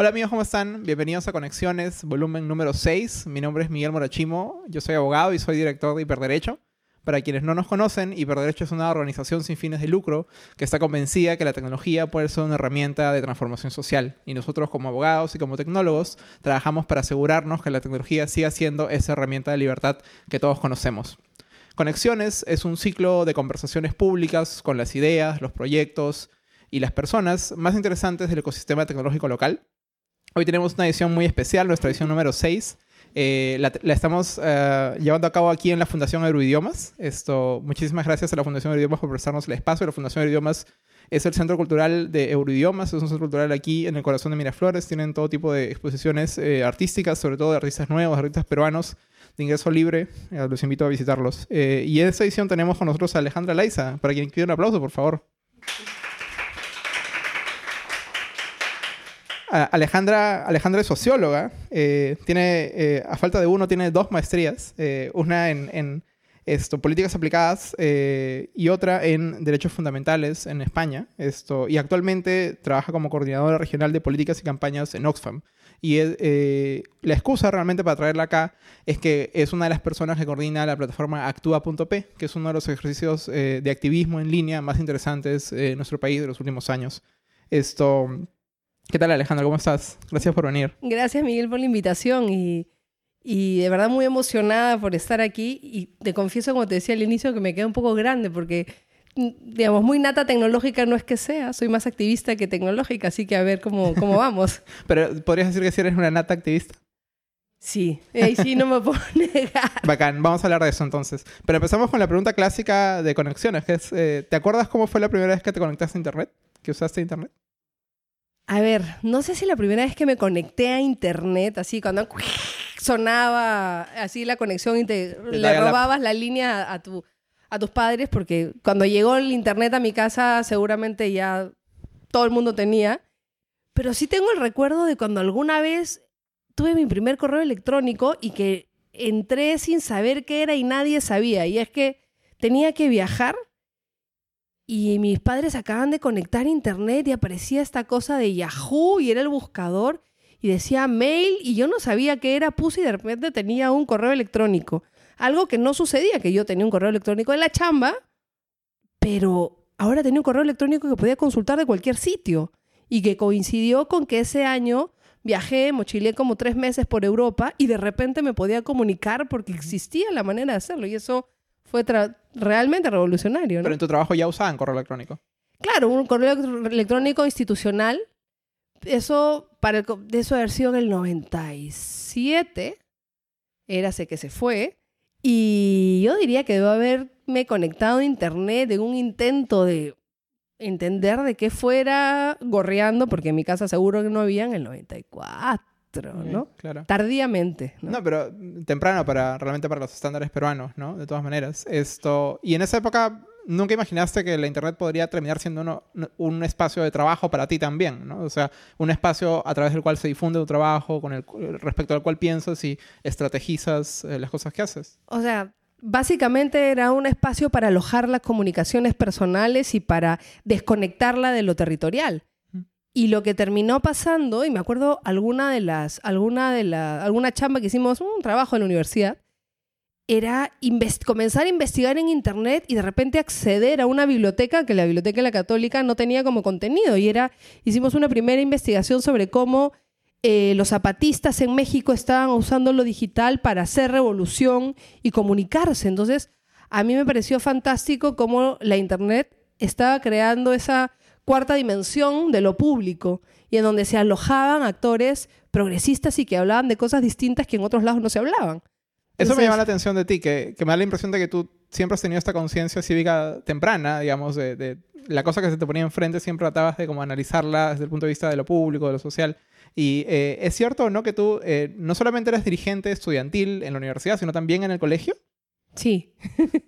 Hola amigos, ¿cómo están? Bienvenidos a Conexiones, volumen número 6. Mi nombre es Miguel Morachimo, yo soy abogado y soy director de Hiperderecho. Para quienes no nos conocen, Hiperderecho es una organización sin fines de lucro que está convencida que la tecnología puede ser una herramienta de transformación social. Y nosotros como abogados y como tecnólogos trabajamos para asegurarnos que la tecnología siga siendo esa herramienta de libertad que todos conocemos. Conexiones es un ciclo de conversaciones públicas con las ideas, los proyectos y las personas más interesantes del ecosistema tecnológico local Hoy tenemos una edición muy especial, nuestra edición número 6. Eh, la, estamos eh, llevando a cabo aquí en la Fundación Euroidiomas. Esto, muchísimas gracias a la Fundación Euroidiomas por prestarnos el espacio. La Fundación Euroidiomas es el centro cultural de Euroidiomas, es un centro cultural aquí en el corazón de Miraflores. Tienen todo tipo de exposiciones eh, artísticas, sobre todo de artistas nuevos, artistas peruanos de ingreso libre. los invito a visitarlos. y en esta edición tenemos con nosotros a Alejandra Laiza, para quien quiera un aplauso, por favor. Alejandra, Alejandra es socióloga, eh, tiene, eh, a falta de uno, tiene dos maestrías, eh, una en, esto, políticas aplicadas y otra en derechos fundamentales en España. Esto, y actualmente trabaja como coordinadora regional de políticas y campañas en Oxfam. Y la excusa realmente para traerla acá es que es una de las personas que coordina la plataforma Actúa.p, que es uno de los ejercicios de activismo en línea más interesantes en nuestro país de los últimos años. Esto, ¿Qué tal Alejandro? ¿Cómo estás? Gracias por venir. Gracias Miguel por la invitación y, y de verdad muy emocionada por estar aquí y te confieso, como te decía al inicio, que me queda un poco grande porque, digamos, muy nata tecnológica no es que sea, soy más activista que tecnológica, así que a ver cómo, cómo vamos. Pero podrías decir que si eres una nata activista. Sí, ahí sí no me puedo negar. Bacán, vamos a hablar de eso entonces. Pero empezamos con la pregunta clásica de conexiones, que es, eh, ¿te acuerdas cómo fue la primera vez que te conectaste a Internet? ¿Que usaste Internet? A ver, no sé si la primera vez que me conecté a internet, así cuando sonaba así la conexión y te le robabas la... línea a, tu, a tus padres, porque cuando llegó el internet a mi casa seguramente ya todo el mundo tenía. Pero sí tengo el recuerdo de cuando alguna vez tuve mi primer correo electrónico y que entré sin saber qué era y nadie sabía. Y es que tenía que viajar y mis padres acaban de conectar internet y aparecía esta cosa de Yahoo y era el buscador y decía mail y yo no sabía qué era, puse y de repente tenía un correo electrónico. Algo que no sucedía, que yo tenía un correo electrónico de la chamba, pero ahora tenía un correo electrónico que podía consultar de cualquier sitio y que coincidió con que ese año viajé, mochilé como tres meses por Europa y de repente me podía comunicar porque existía la manera de hacerlo y eso fue realmente revolucionario. ¿no? Pero en tu trabajo ya usaban correo electrónico. Claro, un correo electrónico institucional. Eso, para el, de eso haber sido en el 97, era sé que se fue. Y yo diría que debo haberme conectado a internet en un intento de entender de qué fuera gorreando, porque en mi casa seguro que no había en el 94. ¿No? Claro. Tardíamente. ¿no? pero temprano para realmente para los estándares peruanos, ¿no? De todas maneras. Esto, y en esa época nunca imaginaste que la internet podría terminar siendo un espacio de trabajo para ti también, ¿no? O sea, un espacio a través del cual se difunde tu trabajo, con el respecto al cual piensas y estrategizas eh, las cosas que haces. O sea, básicamente era un espacio para alojar las comunicaciones personales y para desconectarla de lo territorial. Y lo que terminó pasando, y me acuerdo alguna de las, alguna de la, chamba que hicimos, un trabajo en la universidad, era comenzar a investigar en internet y de repente acceder a una biblioteca que la biblioteca de la católica no tenía como contenido. Y era, hicimos una primera investigación sobre cómo eh, los zapatistas en México estaban usando lo digital para hacer revolución y comunicarse. Entonces, a mí me pareció fantástico cómo la internet estaba creando esa cuarta dimensión de lo público y en donde se alojaban actores progresistas y que hablaban de cosas distintas que en otros lados no se hablaban. Eso me llama la atención de ti, que, me da la impresión de que tú siempre has tenido esta conciencia cívica temprana, digamos, de, la cosa que se te ponía enfrente, siempre tratabas de como analizarla desde el punto de vista de lo público, de lo social. Y eh, es cierto o no que tú eh, no solamente eres dirigente estudiantil en la universidad, sino también en el colegio. Sí.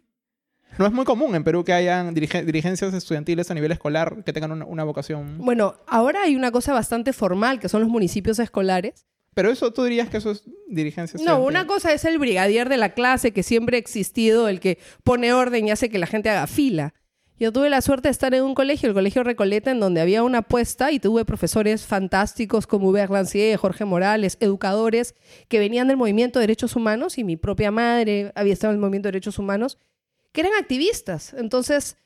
No es muy común en Perú que hayan dirigencias estudiantiles a nivel escolar que tengan una, vocación. Bueno, ahora hay una cosa bastante formal que son los municipios escolares. Pero eso, ¿tú dirías que eso es dirigencia No, una cosa es el brigadier de la clase que siempre ha existido, el que pone orden y hace que la gente haga fila. Yo tuve la suerte de estar en un colegio, el Colegio Recoleta, en donde había una apuesta y tuve profesores fantásticos como Hubert Lancier, Jorge Morales, educadores que venían del movimiento de derechos humanos y mi propia madre había estado en el movimiento de derechos humanos, que eran activistas. Entonces,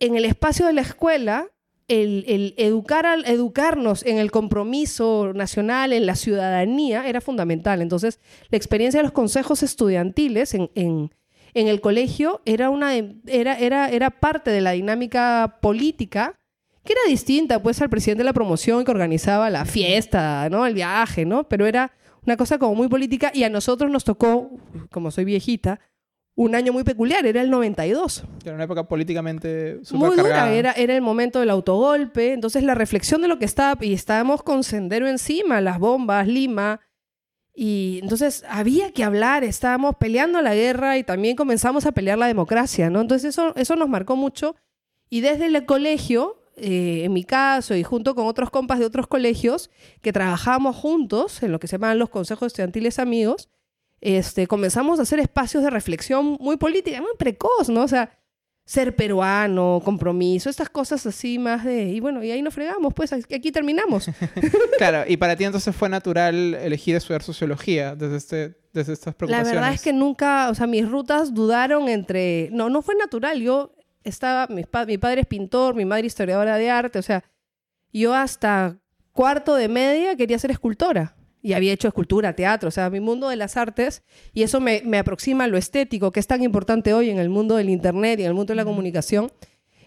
en el espacio de la escuela, el, educar al, educarnos en el compromiso nacional, en la ciudadanía, era fundamental. Entonces, la experiencia de los consejos estudiantiles en en el colegio era, una, era, era, era parte de la dinámica política que era distinta pues al presidente de la promoción que organizaba la fiesta, ¿no? El viaje, ¿no? Pero era una cosa como muy política y a nosotros nos tocó, como soy viejita, un año muy peculiar, era el 92. Era una época políticamente Muy dura, era, era el momento del autogolpe, entonces la reflexión de lo que estaba, y estábamos con Sendero encima, las bombas, Lima, y entonces había que hablar, estábamos peleando la guerra y también comenzamos a pelear la democracia, ¿no? Entonces eso, eso nos marcó mucho. Y desde el colegio, eh, en mi caso y junto con otros compas de otros colegios, que trabajábamos juntos en lo que se llaman los consejos estudiantiles amigos, este, comenzamos a hacer espacios de reflexión muy política, muy precoz, ¿no? O sea, ser peruano, compromiso, estas cosas así más de... Y bueno, y ahí nos fregamos, pues aquí terminamos. claro, y para ti entonces fue natural elegir estudiar sociología desde, este, desde estas preocupaciones. La verdad es que nunca, o sea, mis rutas dudaron entre... No, no fue natural, yo estaba, mi, mi padre es pintor, mi madre historiadora de arte, o sea, yo hasta cuarto de media quería ser escultora y había hecho escultura, teatro, o sea, mi mundo de las artes, y eso me, aproxima a lo estético, que es tan importante hoy en el mundo del Internet y en el mundo de la comunicación,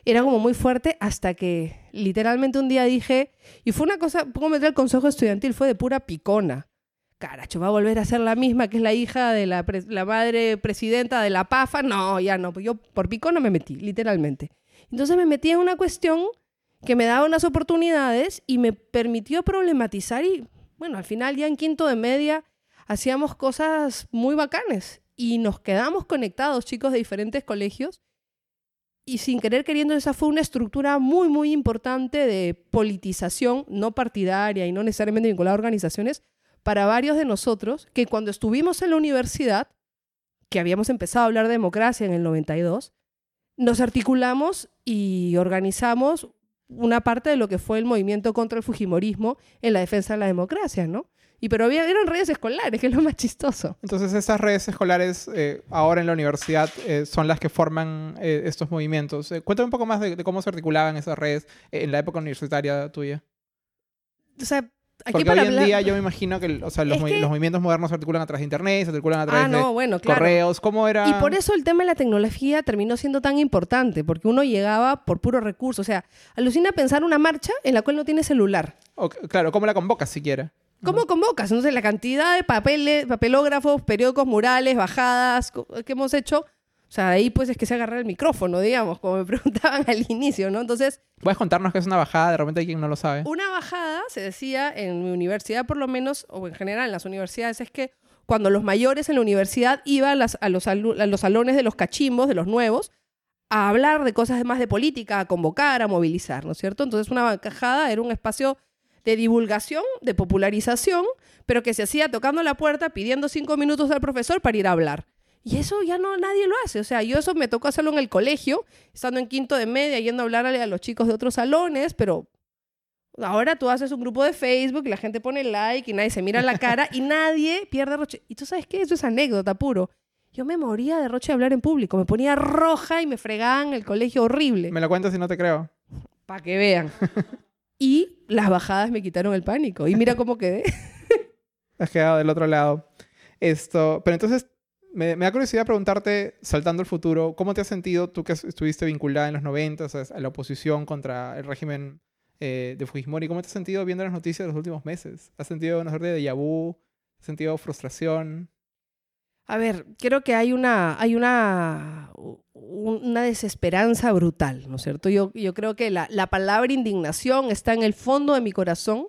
era como muy fuerte hasta que literalmente un día dije, y fue una cosa, pongo meter el consejo estudiantil, fue de pura picona. Caracho, va a volver a ser la misma que es la hija de la, la madre presidenta de la PAFA. No, ya no, pues yo por picona me metí, literalmente. Entonces me metí en una cuestión que me daba unas oportunidades y me permitió problematizar y bueno, al final ya en quinto de media hacíamos cosas muy bacanes y nos quedamos conectados, chicos de diferentes colegios. Y sin querer queriendo, esa fue una estructura muy, muy importante de politización, no partidaria y no necesariamente vinculada a organizaciones, para varios de nosotros que cuando estuvimos en la universidad, que habíamos empezado a hablar de democracia en el 92, nos articulamos y organizamos una parte de lo que fue el movimiento contra el Fujimorismo en la defensa de la democracia, ¿no? Y pero había, eran redes escolares, que es lo más chistoso. Entonces esas redes escolares eh, ahora en la universidad eh, son las que forman eh, estos movimientos. cuéntame un poco más de, de, cómo se articulaban esas redes en la época universitaria tuya. O sea, porque hoy en día yo me imagino que, los, movimientos modernos se articulan a través de internet, se articulan a través ah, de correos. ¿Cómo era? Y por eso el tema de la tecnología terminó siendo tan importante, porque uno llegaba por puro recurso. O sea, alucina pensar una marcha en la cual no tiene celular. claro, ¿cómo la convocas siquiera? ¿Cómo convocas? Entonces, la cantidad de papeles, papelógrafos, periódicos, murales, bajadas que hemos hecho o sea, ahí pues es que se agarra el micrófono, digamos, como me preguntaban al inicio, ¿no? Entonces... ¿Puedes contarnos qué es una bajada? De repente hay quien no lo sabe. Una bajada, se decía en mi universidad por lo menos, o en general en las universidades, es que cuando los mayores en la universidad iban a, los, salones de los cachimbos, de los nuevos, a hablar de cosas más de política, a convocar, a movilizar, ¿no es cierto? Entonces una bajada era un espacio de divulgación, de popularización, pero que se hacía tocando la puerta, pidiendo cinco minutos al profesor para ir a hablar. Y eso ya no nadie lo hace. O sea, yo eso me tocó hacerlo en el colegio, estando en quinto de media, yendo a hablarle a los chicos de otros salones, pero ahora tú haces un grupo de Facebook y la gente pone like y nadie se mira la cara y nadie pierde roche. Y tú sabes qué, eso es anécdota puro. Yo me moría de roche de hablar en público, me ponía roja y me fregaban el colegio horrible. Me lo cuentas si no te creo. Para que vean. y las bajadas me quitaron el pánico. Y mira cómo quedé. Has quedado del otro lado. Esto, pero entonces me, da curiosidad preguntarte, saltando al futuro, ¿cómo te has sentido tú que estuviste vinculada en los 90 a la oposición contra el régimen eh, de Fujimori? ¿Cómo te has sentido viendo las noticias de los últimos meses? ¿Has sentido una suerte de déjà? ¿Has sentido frustración? A ver, creo que hay una, hay una, una desesperanza brutal, ¿no es cierto? Yo, yo creo que la, la palabra indignación está en el fondo de mi corazón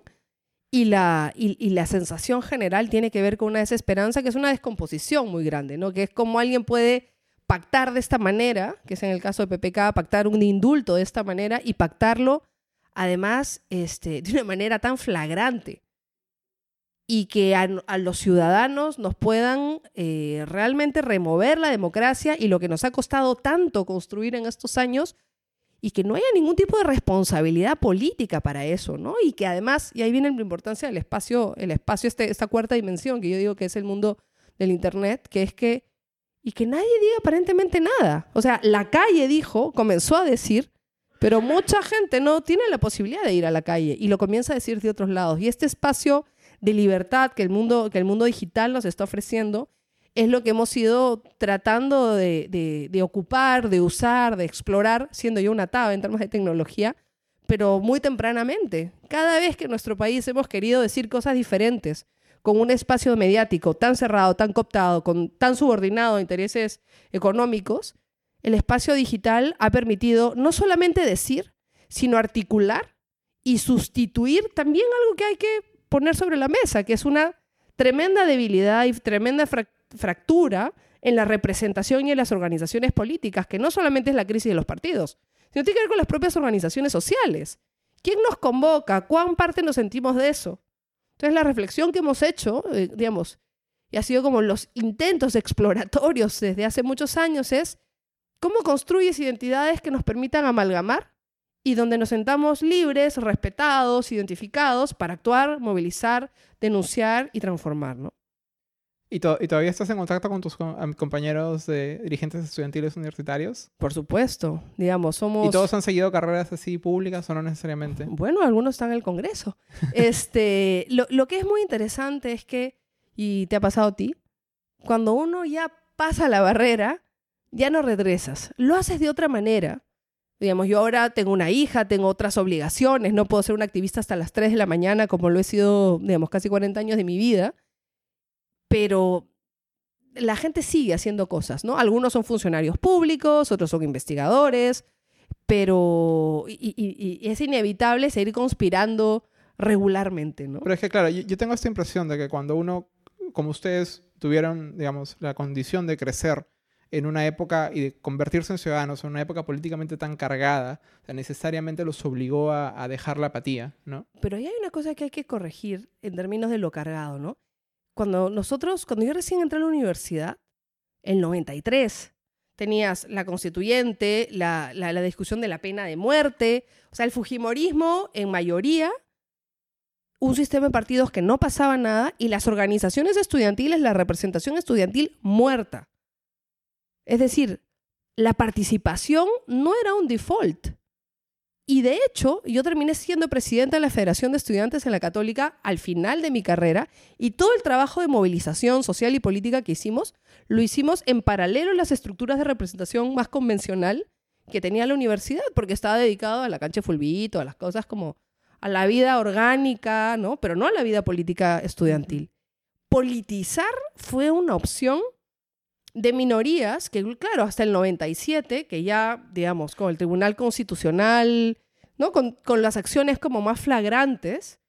y la, y, la sensación general tiene que ver con una desesperanza, que es una descomposición muy grande, ¿no? Que es como alguien puede pactar de esta manera, que es en el caso de PPK, pactar un indulto de esta manera y pactarlo además este, de una manera tan flagrante y que a, los ciudadanos nos puedan eh, realmente remover la democracia y lo que nos ha costado tanto construir en estos años y que no haya ningún tipo de responsabilidad política para eso, ¿no? Y que además, y ahí viene la importancia del espacio, el espacio, este, esta cuarta dimensión que yo digo que es el mundo del Internet, que es que, y que nadie diga aparentemente nada. O sea, la calle dijo, comenzó a decir, pero mucha gente no tiene la posibilidad de ir a la calle y lo comienza a decir de otros lados. Y este espacio de libertad que el mundo, que el mundo digital nos está ofreciendo, es lo que hemos ido tratando de, ocupar, de usar, de explorar, siendo yo una taba en términos de tecnología, pero muy tempranamente. Cada vez que en nuestro país hemos querido decir cosas diferentes, con un espacio mediático tan cerrado, tan cooptado, con, tan subordinado a intereses económicos, el espacio digital ha permitido no solamente decir, sino articular y sustituir también algo que hay que poner sobre la mesa, que es una tremenda debilidad y tremenda fractura en la representación y en las organizaciones políticas, que no solamente es la crisis de los partidos, sino tiene que ver con las propias organizaciones sociales. ¿Quién nos convoca? ¿Cuán parte nos sentimos de eso? Entonces la reflexión que hemos hecho, eh, digamos, y ha sido como los intentos exploratorios desde hace muchos años, es cómo construyes identidades que nos permitan amalgamar y donde nos sentamos libres, respetados, identificados para actuar, movilizar, denunciar y transformar, ¿no? ¿Y, todavía estás en contacto con tus compañeros de dirigentes estudiantiles universitarios? Por supuesto, digamos, somos... ¿Y todos han seguido carreras así públicas o no necesariamente? Bueno, algunos están en el Congreso. este, lo, lo que es muy interesante es que, y te ha pasado a ti, cuando uno ya pasa la barrera, ya no regresas. Lo haces de otra manera. Digamos, yo ahora tengo una hija, tengo otras obligaciones, no puedo ser un activista hasta las 3 de la mañana como lo he sido, digamos, casi 40 años de mi vida pero la gente sigue haciendo cosas, ¿no? Algunos son funcionarios públicos, otros son investigadores, pero y, es inevitable seguir conspirando regularmente, ¿no? Pero es que, claro, yo, tengo esta impresión de que cuando uno, como ustedes, tuvieron, digamos, la condición de crecer en una época y de convertirse en ciudadanos en una época políticamente tan cargada, necesariamente los obligó a, a dejar la apatía, ¿no? Pero ahí hay una cosa que hay que corregir en términos de lo cargado, ¿no? Cuando nosotros, cuando yo recién entré a la universidad, el 93, tenías la constituyente, la, la, discusión de la pena de muerte, o sea, el Fujimorismo en mayoría, un sistema de partidos que no pasaba nada y las organizaciones estudiantiles, la representación estudiantil muerta. Es decir, la participación no era un default. Y de hecho, yo terminé siendo presidenta de la Federación de Estudiantes en la Católica al final de mi carrera y todo el trabajo de movilización social y política que hicimos lo hicimos en paralelo a las estructuras de representación más convencional que tenía la universidad, porque estaba dedicado a la cancha de fulbito, a las cosas como a la vida orgánica, ¿no? Pero no a la vida política estudiantil. Politizar fue una opción de minorías que, claro, hasta el 97, que ya, digamos, con el Tribunal Constitucional, ¿no? Con, con, las acciones como más flagrantes,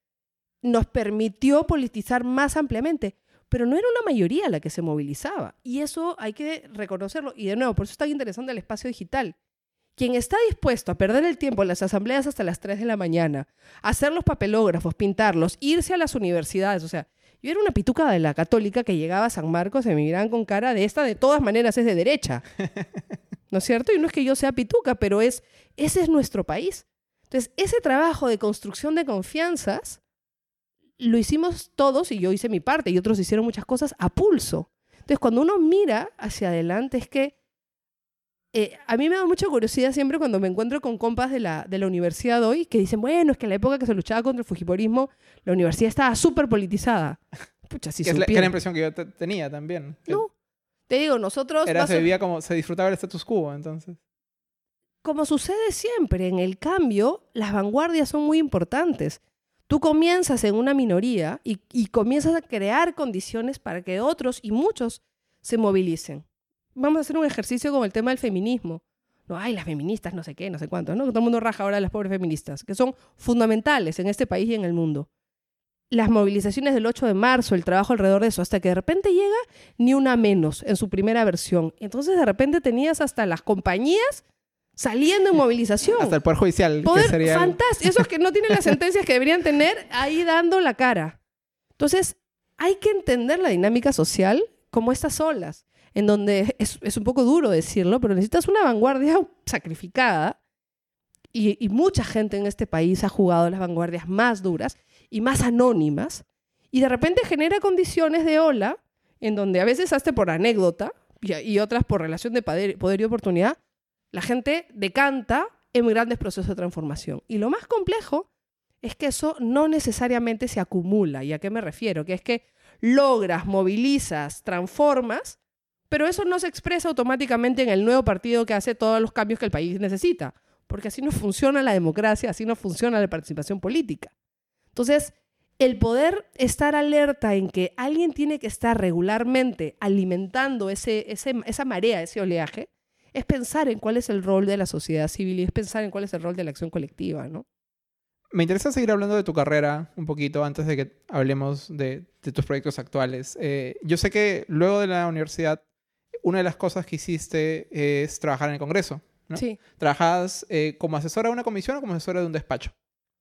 nos permitió politizar más ampliamente. Pero no era una mayoría la que se movilizaba. Y eso hay que reconocerlo. Y de nuevo, por eso es tan interesante el espacio digital. Quien está dispuesto a perder el tiempo en las asambleas hasta las 3 de la mañana, hacer los papelógrafos, pintarlos, irse a las universidades, o sea, yo era una pituca de la católica que llegaba a San Marcos y me miraban con cara de esta, de todas maneras es de derecha. ¿No es cierto? Y no es que yo sea pituca, pero es, ese es nuestro país. Entonces, ese trabajo de construcción de confianzas lo hicimos todos y yo hice mi parte y otros hicieron muchas cosas a pulso. Entonces, cuando uno mira hacia adelante es que eh, a mí me da mucha curiosidad siempre cuando me encuentro con compas de la, de la universidad hoy que dicen, bueno, es que en la época que se luchaba contra el Fujimorismo, la universidad estaba súper politizada. Pucha, si que es la, impresión que yo tenía también. No. Te digo, nosotros... Era, se vivía como, se disfrutaba el status quo, entonces. Como sucede siempre, en el cambio, las vanguardias son muy importantes. Tú comienzas en una minoría y, y comienzas a crear condiciones para que otros y muchos se movilicen vamos a hacer un ejercicio con el tema del feminismo. No, hay las feministas, no sé qué, no sé cuánto, ¿no? Todo el mundo raja ahora las pobres feministas, que son fundamentales en este país y en el mundo. Las movilizaciones del 8 de marzo, el trabajo alrededor de eso, hasta que de repente llega ni una menos en su primera versión. Entonces de repente tenías hasta las compañías saliendo en movilización. Hasta el Poder Judicial. Poder, sería... Fantástico. Esos que no tienen las sentencias que deberían tener ahí dando la cara. Entonces, hay que entender la dinámica social como estas olas en donde es, un poco duro decirlo, pero necesitas una vanguardia sacrificada y, mucha gente en este país ha jugado las vanguardias más duras y más anónimas, y de repente genera condiciones de ola en donde a veces hasta por anécdota y, otras por relación de poder, poder y oportunidad, la gente decanta en grandes procesos de transformación. Y lo más complejo es que eso no necesariamente se acumula. ¿Y a qué me refiero? Que es que logras, movilizas, transformas, pero eso no se expresa automáticamente en el nuevo partido que hace todos los cambios que el país necesita, porque así no funciona la democracia, así no funciona la participación política. Entonces, el poder estar alerta en que alguien tiene que estar regularmente alimentando ese, esa marea, ese oleaje, es pensar en cuál es el rol de la sociedad civil y es pensar en cuál es el rol de la acción colectiva, ¿no? Me interesa seguir hablando de tu carrera un poquito antes de que hablemos de, tus proyectos actuales. Eh, yo sé que luego de la universidad, una de las cosas que hiciste es trabajar en el Congreso. ¿no? Sí. ¿Trabajas eh, como asesora de una comisión o como asesora de un despacho?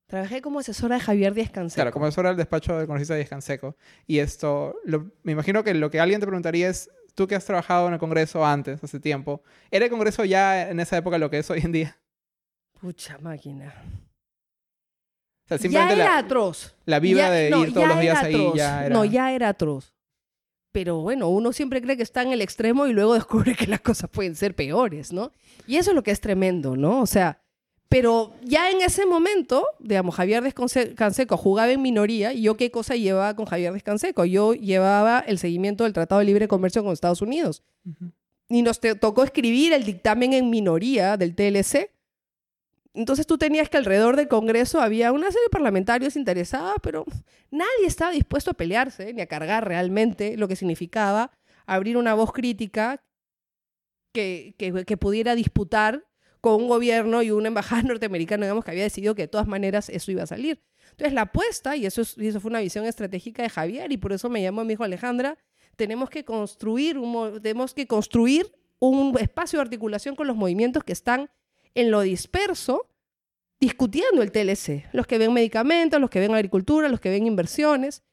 Trabajé como asesora de Javier Díaz Canseco. Claro, como asesora del despacho del congresista Díaz Canseco. Y esto, me imagino que lo que alguien te preguntaría es, tú que has trabajado en el Congreso antes, hace tiempo, ¿era el Congreso ya en esa época lo que es hoy en día? Pucha máquina. O sea, ya era atroz. La vibra de ir todos los días ahí ya era... No, ya era atroz. Pero bueno, uno siempre cree que está en el extremo y luego descubre que las cosas pueden ser peores, ¿no? Y eso es lo que es tremendo, ¿no? O sea, pero ya en ese momento, digamos, Javier Descanseco jugaba en minoría y yo qué cosa llevaba con Javier Descanseco. Yo llevaba el seguimiento del Tratado de Libre Comercio con Estados Unidos. Y nos tocó escribir el dictamen en minoría del TLC. Entonces tú tenías que alrededor del Congreso había una serie de parlamentarios interesados, pero nadie estaba dispuesto a pelearse ni a cargar realmente lo que significaba abrir una voz crítica que, que pudiera disputar con un gobierno y una embajada norteamericana, digamos, que había decidido que de todas maneras eso iba a salir. Entonces la apuesta, y eso, eso fue una visión estratégica de Javier, y por eso me llamó mi hijo Alejandra, tenemos que construir un, tenemos que construir un espacio de articulación con los movimientos que están en lo disperso, discutiendo el TLC, los que ven medicamentos, los que ven agricultura, los que ven inversiones.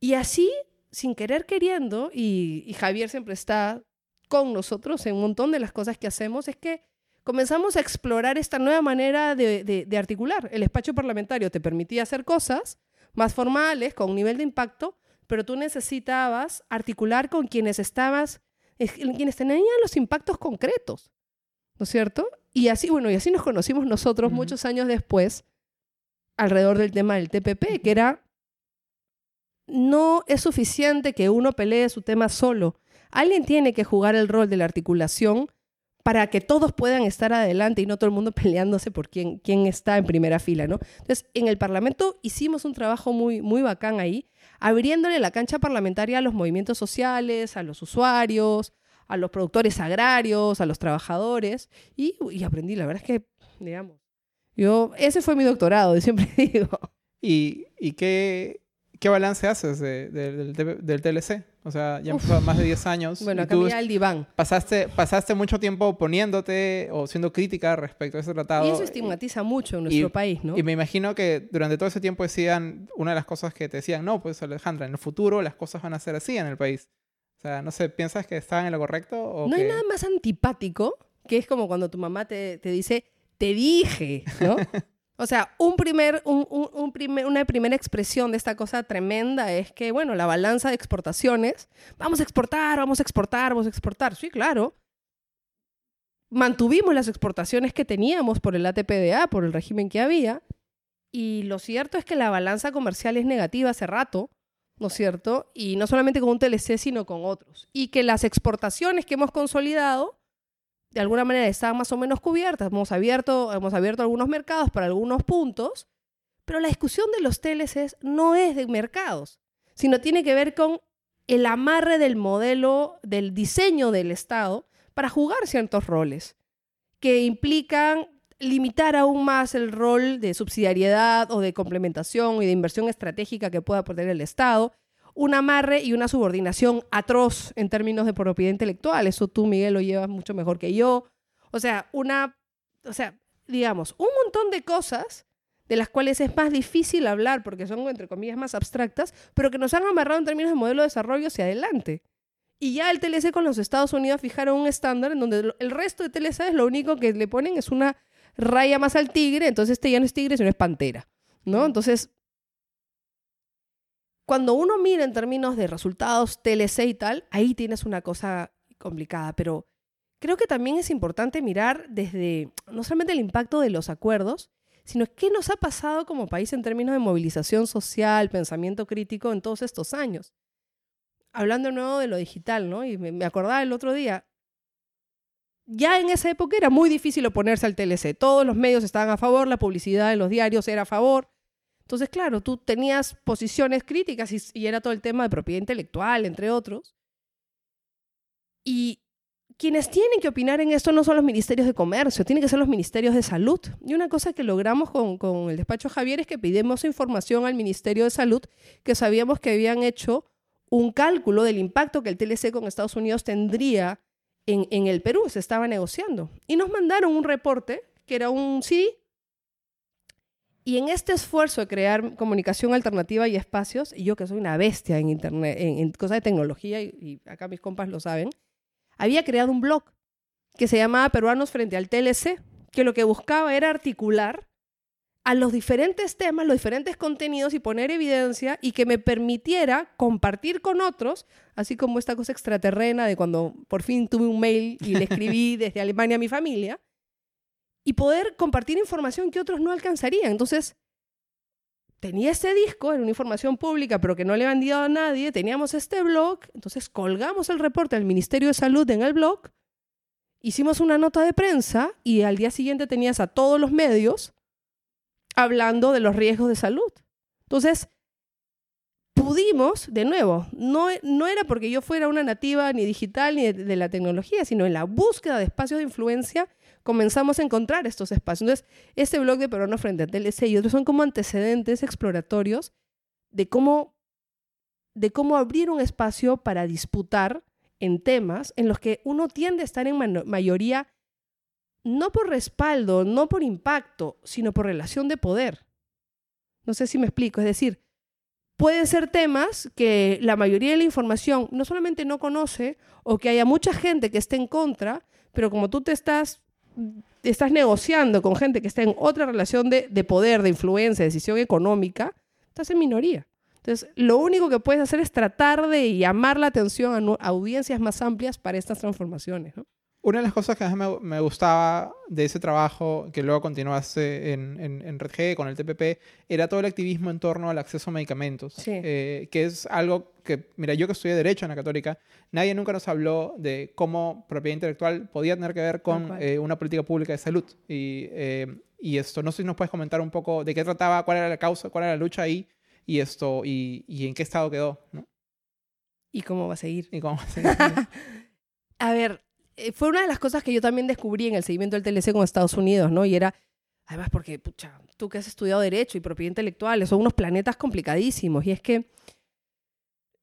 Y así, sin querer queriendo, y, Javier siempre está con nosotros en un montón de las cosas que hacemos, es que comenzamos a explorar esta nueva manera de, articular. El espacio parlamentario te permitía hacer cosas más formales, con un nivel de impacto, pero tú necesitabas articular con quienes estabas, quienes tenían los impactos concretos, ¿no es cierto? Y así, bueno, y así nos conocimos nosotros muchos años después alrededor del tema del TPP, que era, no es suficiente que uno pelee su tema solo. Alguien tiene que jugar el rol de la articulación para que todos puedan estar adelante y no todo el mundo peleándose por quién, quién está en primera fila, ¿no? Entonces, en el Parlamento hicimos un trabajo muy, muy bacán ahí, abriéndole la cancha parlamentaria a los movimientos sociales, a los usuarios, a los productores agrarios, a los trabajadores, y, y aprendí, la verdad es que, digamos, yo, ese fue mi doctorado, siempre digo. ¿Y, y qué, qué balance haces del, del TLC? O sea, ya pasado más de 10 años. Bueno, acá el diván. Pasaste, pasaste mucho tiempo oponiéndote o siendo crítica respecto a ese tratado. Y eso estigmatiza mucho en nuestro país, ¿no? Y me imagino que durante todo ese tiempo decían, una de las cosas que te decían, no, pues Alejandra, en el futuro las cosas van a ser así en el país. O sea, no sé, ¿piensas que estaban en lo correcto? O no hay nada más antipático que es como cuando tu mamá te, te dice, te dije, ¿no? O sea, un primer, un, primer, una primera expresión de esta cosa tremenda es que, bueno, la balanza de exportaciones, vamos a exportar, vamos a exportar, vamos a exportar. Sí, claro. Mantuvimos las exportaciones que teníamos por el ATPDA, por el régimen que había, y lo cierto es que la balanza comercial es negativa hace rato, ¿no es cierto? Y no solamente con un TLC, sino con otros. Y que las exportaciones que hemos consolidado de alguna manera estaban más o menos cubiertas. Hemos abierto, hemos abierto algunos mercados para algunos puntos, pero la discusión de los TLCs no es de mercados, sino tiene que ver con el amarre del modelo, del diseño del Estado para jugar ciertos roles que implican limitar aún más el rol de subsidiariedad o de complementación y de inversión estratégica que pueda poner el Estado un amarre y una subordinación atroz en términos de propiedad intelectual. Eso tú, Miguel, lo llevas mucho mejor que yo. O sea, una, o sea, digamos, un montón de cosas de las cuales es más difícil hablar porque son, entre comillas, más abstractas, pero que nos han amarrado en términos de modelo de desarrollo hacia adelante. Y ya el TLC con los Estados Unidos fijaron un estándar en donde el resto de TLC es lo único que le ponen es una raya más al tigre, entonces este ya no es tigre, sino es pantera, ¿no? Entonces, cuando uno mira en términos de resultados TLC y tal, ahí tienes una cosa complicada, pero creo que también es importante mirar desde no solamente el impacto de los acuerdos, sino qué nos ha pasado como país en términos de movilización social, pensamiento crítico en todos estos años. Hablando de nuevo de lo digital, ¿no? Y me acordaba el otro día, ya en esa época era muy difícil oponerse al TLC. Todos los medios estaban a favor, la publicidad en los diarios era a favor. Entonces, claro, tú tenías posiciones críticas y, era todo el tema de propiedad intelectual, entre otros. Y quienes tienen que opinar en esto no son los ministerios de comercio, tienen que ser los ministerios de salud. Y una cosa que logramos con, con el despacho Javier es que pedimos información al Ministerio de Salud, que sabíamos que habían hecho un cálculo del impacto que el TLC con Estados Unidos tendría en, el Perú, se estaba negociando. Y nos mandaron un reporte, que era un sí. Y en este esfuerzo de crear comunicación alternativa y espacios, y yo que soy una bestia en internet, en, cosas de tecnología, y, acá mis compas lo saben, había creado un blog que se llamaba Peruanos frente al TLC, que lo que buscaba era articular a los diferentes temas, los diferentes contenidos y poner evidencia y que me permitiera compartir con otros, así como esta cosa extraterrena de cuando por fin tuve un mail y le escribí desde Alemania a mi familia, y poder compartir información que otros no alcanzarían. Entonces, tenía este disco, era una información pública, pero que no le habían dado a nadie, teníamos este blog, entonces colgamos el reporte al Ministerio de Salud en el blog, hicimos una nota de prensa y al día siguiente tenías a todos los medios hablando de los riesgos de salud. Entonces, pudimos, de nuevo, no, no era porque yo fuera una nativa ni digital ni de, la tecnología, sino en la búsqueda de espacios de influencia comenzamos a encontrar estos espacios. Entonces, este blog de Peruano frente a TLC y otros son como antecedentes exploratorios de cómo, de cómo abrir un espacio para disputar en temas en los que uno tiende a estar en mayoría no por respaldo, no por impacto, sino por relación de poder. No sé si me explico. Es decir, pueden ser temas que la mayoría de la información no solamente no conoce o que haya mucha gente que esté en contra, pero como tú te estás, estás negociando con gente que está en otra relación de, de poder, de influencia, de decisión económica, estás en minoría. Entonces, lo único que puedes hacer es tratar de llamar la atención a, audiencias más amplias para estas transformaciones. ¿no? Una de las cosas que más me, gustaba de ese trabajo, que luego continuaste en, en, Red G con el TPP, era todo el activismo en torno al acceso a medicamentos. Eh, que es algo que, mira, yo que estudié Derecho en la Católica, nadie nunca nos habló de cómo propiedad intelectual podía tener que ver con eh, una política pública de salud. Y, eh, y, esto, no sé si nos puedes comentar un poco de qué trataba, cuál era la causa, cuál era la lucha ahí, y esto, y, y en qué estado quedó, ¿no? ¿Y cómo va a seguir? ¿Y cómo va a seguir? a ver, eh, fue una de las cosas que yo también descubrí en el seguimiento del TLC con Estados Unidos, ¿no? Y era, además porque, pucha, tú que has estudiado Derecho y Propiedad Intelectual, son unos planetas complicadísimos. Y es que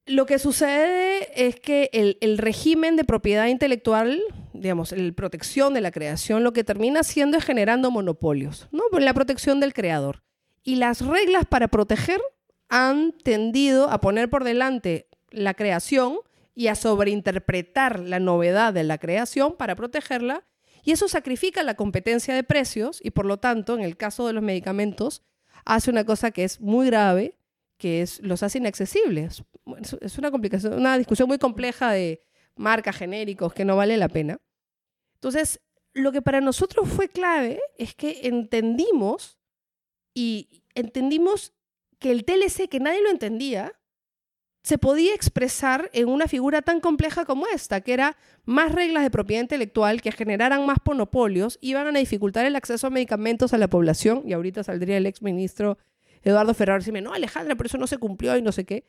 lo que sucede es que el, el régimen de propiedad intelectual, digamos, la protección de la creación, lo que termina haciendo es generando monopolios, ¿no? Por la protección del creador. Y las reglas para proteger han tendido a poner por delante la creación y a sobreinterpretar la novedad de la creación para protegerla, y eso sacrifica la competencia de precios y por lo tanto, en el caso de los medicamentos, hace una cosa que es muy grave, que es los hace inaccesibles. Es una complicación, una discusión muy compleja de marcas genéricos que no vale la pena. Entonces, lo que para nosotros fue clave es que entendimos y entendimos que el TLC, que nadie lo entendía, se podía expresar en una figura tan compleja como esta, que era más reglas de propiedad intelectual que generaran más monopolios, iban a dificultar el acceso a medicamentos a la población, y ahorita saldría el ex ministro Eduardo Ferrer diciendo, no, Alejandra, pero eso no se cumplió y no sé qué,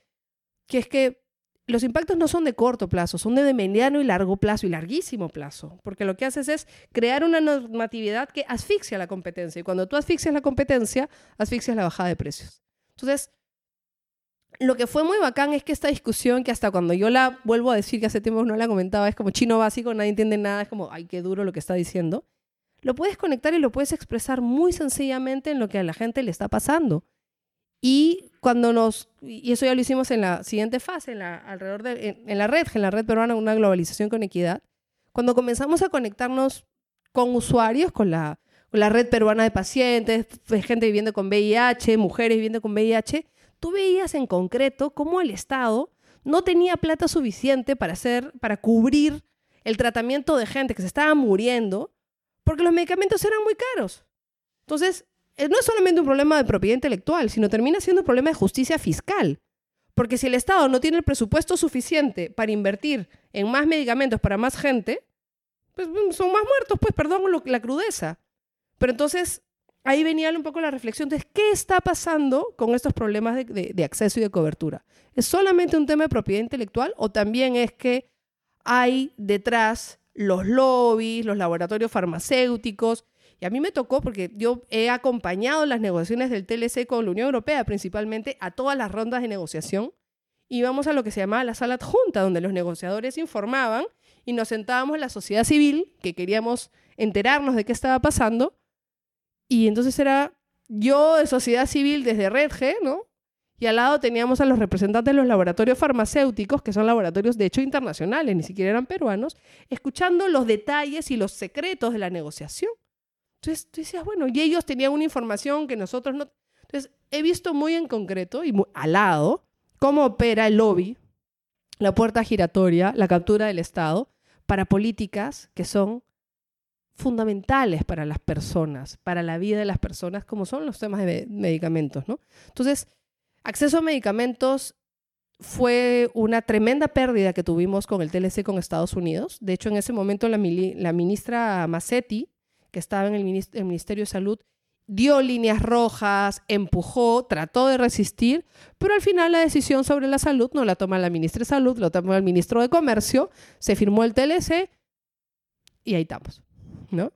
que es que los impactos no son de corto plazo, son de mediano y largo plazo y larguísimo plazo, porque lo que haces es crear una normatividad que asfixia la competencia, y cuando tú asfixias la competencia, asfixias la bajada de precios. Entonces, lo que fue muy bacán es que esta discusión, que hasta cuando yo la vuelvo a decir, que hace tiempo no la comentaba, es como chino básico, nadie entiende nada, es como, ay, qué duro lo que está diciendo. Lo puedes conectar y lo puedes expresar muy sencillamente en lo que a la gente le está pasando. Y cuando nos, y eso ya lo hicimos en la siguiente fase, en la, alrededor de, en, la red, en la red peruana, una globalización con equidad, cuando comenzamos a conectarnos con usuarios, con la la red peruana de pacientes, gente viviendo con VIH, mujeres viviendo con VIH, tú veías en concreto cómo el Estado no tenía plata suficiente para hacer, para cubrir el tratamiento de gente que se estaba muriendo, porque los medicamentos eran muy caros. Entonces, eh, no es solamente un problema de propiedad intelectual, sino termina siendo un problema de justicia fiscal. Porque si el Estado no tiene el presupuesto suficiente para invertir en más medicamentos para más gente, pues mm, son más muertos, pues perdón la crudeza. Pero entonces ahí venía un poco la reflexión de qué está pasando con estos problemas de, acceso y de cobertura. ¿Es solamente un tema de propiedad intelectual o también es que hay detrás los lobbies, los laboratorios farmacéuticos? Y a mí me tocó, porque yo he acompañado las negociaciones del TLC con la Unión Europea, principalmente a todas las rondas de negociación. Íbamos a lo que se llamaba la sala adjunta, donde los negociadores informaban y nos sentábamos en la sociedad civil, que queríamos enterarnos de qué estaba pasando, y entonces era yo de sociedad civil desde Redge, ¿no? Y al lado teníamos a los representantes de los laboratorios farmacéuticos, que son laboratorios de hecho internacionales, ni siquiera eran peruanos, escuchando los detalles y los secretos de la negociación. Entonces tú decías, bueno, y ellos tenían una información que nosotros no... Entonces he visto muy en concreto y al lado cómo opera el lobby, la puerta giratoria, la captura del Estado, para políticas que son fundamentales para las personas, para la vida de las personas, como son los temas de medicamentos, ¿no? Entonces, acceso a medicamentos fue una tremenda pérdida que tuvimos con el TLC con Estados Unidos. De hecho, en ese momento la, ministra Massetti, que estaba en el, Ministerio de Salud, dio líneas rojas, empujó, trató de resistir, pero al final la decisión sobre la salud no la toma la ministra de Salud, lo toma el ministro de Comercio, se firmó el TLC y ahí estamos. ¿No?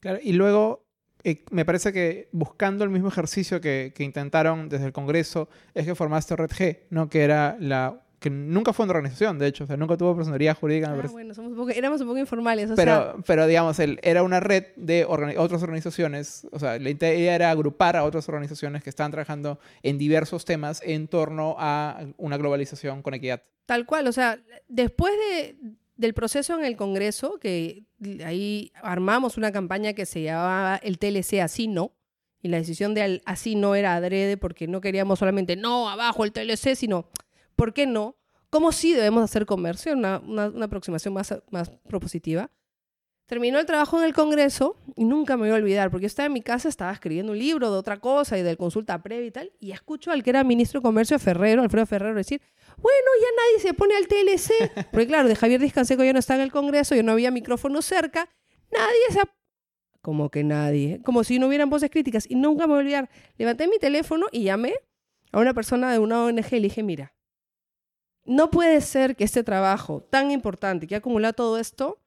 Claro, y luego eh, me parece que buscando el mismo ejercicio que, intentaron desde el Congreso es que formaste Red G, ¿no? Que era la que nunca fue una organización, de hecho, o sea, nunca tuvo personería jurídica. Ah, bueno, éramos un poco informales. pero, pero, digamos, era una red de otras organizaciones, o sea, la idea era agrupar a otras organizaciones que estaban trabajando en diversos temas en torno a una globalización con equidad. Tal cual, o sea, después de, del proceso en el Congreso, que ahí armamos una campaña que se llamaba el TLC Así No, y la decisión de Así No era adrede porque no queríamos solamente no, abajo el TLC, sino ¿por qué no? ¿Cómo sí debemos hacer comercio? Una, una, aproximación más, más propositiva. Terminó el trabajo en el Congreso y nunca me voy a olvidar, porque yo estaba en mi casa, estaba escribiendo un libro de otra cosa y de consulta previa y tal, y escucho al que era ministro de Comercio Ferrero, Alfredo Ferrero, decir, bueno, ya nadie se pone al TLC, porque claro, de Javier Discanseco ya no está en el Congreso, ya no había micrófono cerca, nadie se... Como que nadie, como si no hubieran voces críticas, y nunca me voy a olvidar. Levanté mi teléfono y llamé a una persona de una ONG y le dije, mira, no puede ser que este trabajo tan importante que ha acumulado todo esto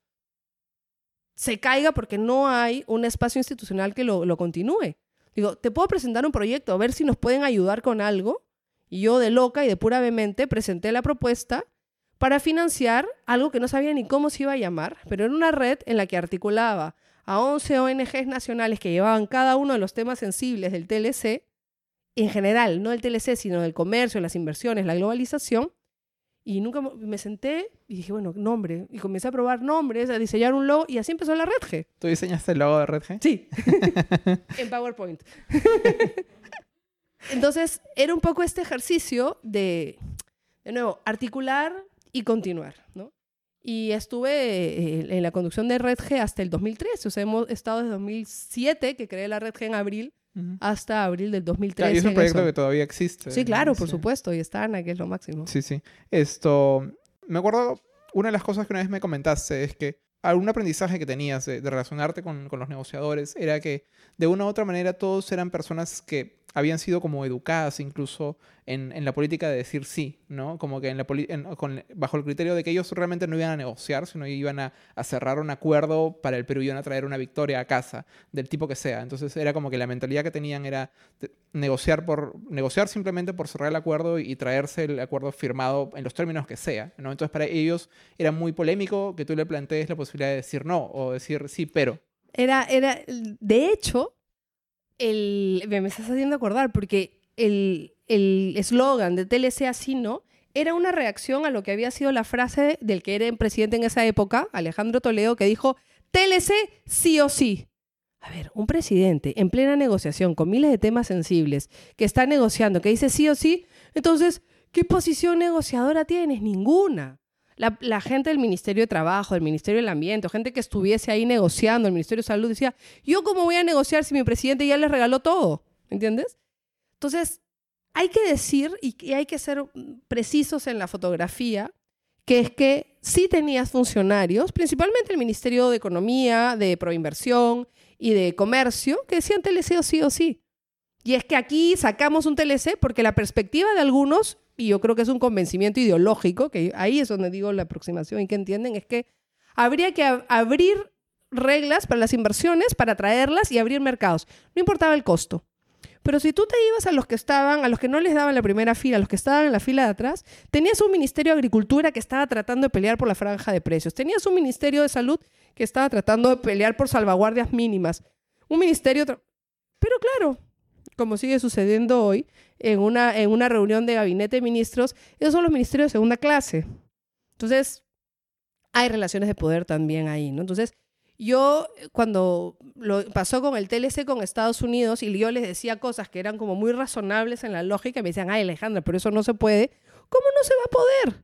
se caiga porque no hay un espacio institucional que lo, continúe. Digo, te puedo presentar un proyecto, a ver si nos pueden ayudar con algo. Y yo de loca y de pura vehemente presenté la propuesta para financiar algo que no sabía ni cómo se iba a llamar, pero era una red en la que articulaba a 11 ONGs nacionales que llevaban cada uno de los temas sensibles del TLC, en general, no del TLC, sino del comercio, las inversiones, la globalización, y nunca me senté y dije, bueno, nombre. Y comencé a probar nombres, a diseñar un logo y así empezó la Red G. ¿Tú diseñaste el logo de Red G? Sí, en PowerPoint. Entonces, era un poco este ejercicio de, de nuevo, articular y continuar, ¿no? Y estuve eh, en la conducción de Red G hasta el 2003. O sea, hemos estado desde 2007, que creé la Red G en abril, hasta abril del 2013. y es un proyecto que todavía existe. Sí, claro, por supuesto, y está Ana, que es lo máximo. Sí, sí. Esto, me acuerdo, una de las cosas que una vez me comentaste es que algún aprendizaje que tenías de, relacionarte con, con, los negociadores era que de una u otra manera todos eran personas que habían sido como educadas incluso en, en la política de decir sí, ¿no? Como que en la con, bajo el criterio de que ellos realmente no iban a negociar, sino iban a, cerrar un acuerdo para el Perú y iban a traer una victoria a casa, del tipo que sea. Entonces era como que la mentalidad que tenían era negociar, por, negociar simplemente por cerrar el acuerdo y, traerse el acuerdo firmado en los términos que sea, ¿no? Entonces para ellos era muy polémico que tú le plantees la posibilidad de decir no o decir sí, pero. Era, era, de hecho, el, me estás haciendo acordar, porque el eslogan de TLC así no era una reacción a lo que había sido la frase del que era presidente en esa época, Alejandro Toledo, que dijo, TLC sí o sí. A ver, un presidente en plena negociación con miles de temas sensibles, que está negociando, que dice sí o sí, entonces, ¿qué posición negociadora tienes? Ninguna. La, gente del Ministerio de Trabajo, del Ministerio del Ambiente, gente que estuviese ahí negociando, el Ministerio de Salud, decía, ¿yo cómo voy a negociar si mi presidente ya les regaló todo? ¿Entiendes? Entonces, hay que decir y hay que ser precisos en la fotografía, que es que sí tenías funcionarios, principalmente el Ministerio de Economía, de Proinversión y de Comercio, que decían TLC o sí o sí. Y es que aquí sacamos un TLC porque la perspectiva de algunos y yo creo que es un convencimiento ideológico, que ahí es donde digo la aproximación y que entienden, es que habría que abrir reglas para las inversiones, para traerlas y abrir mercados. No importaba el costo. Pero si tú te ibas a los que estaban, a los que no les daban la primera fila, a los que estaban en la fila de atrás, tenías un Ministerio de Agricultura que estaba tratando de pelear por la franja de precios. Tenías un Ministerio de Salud que estaba tratando de pelear por salvaguardias mínimas. Un ministerio... Pero claro, como sigue sucediendo hoy, en una, en una reunión de gabinete de ministros, esos son los ministerios de segunda clase. Entonces, hay relaciones de poder también ahí, ¿no? Entonces, yo cuando lo pasó con el TLC con Estados Unidos y yo les decía cosas que eran como muy razonables en la lógica, me decían, ay Alejandra, pero eso no se puede, ¿cómo no se va a poder?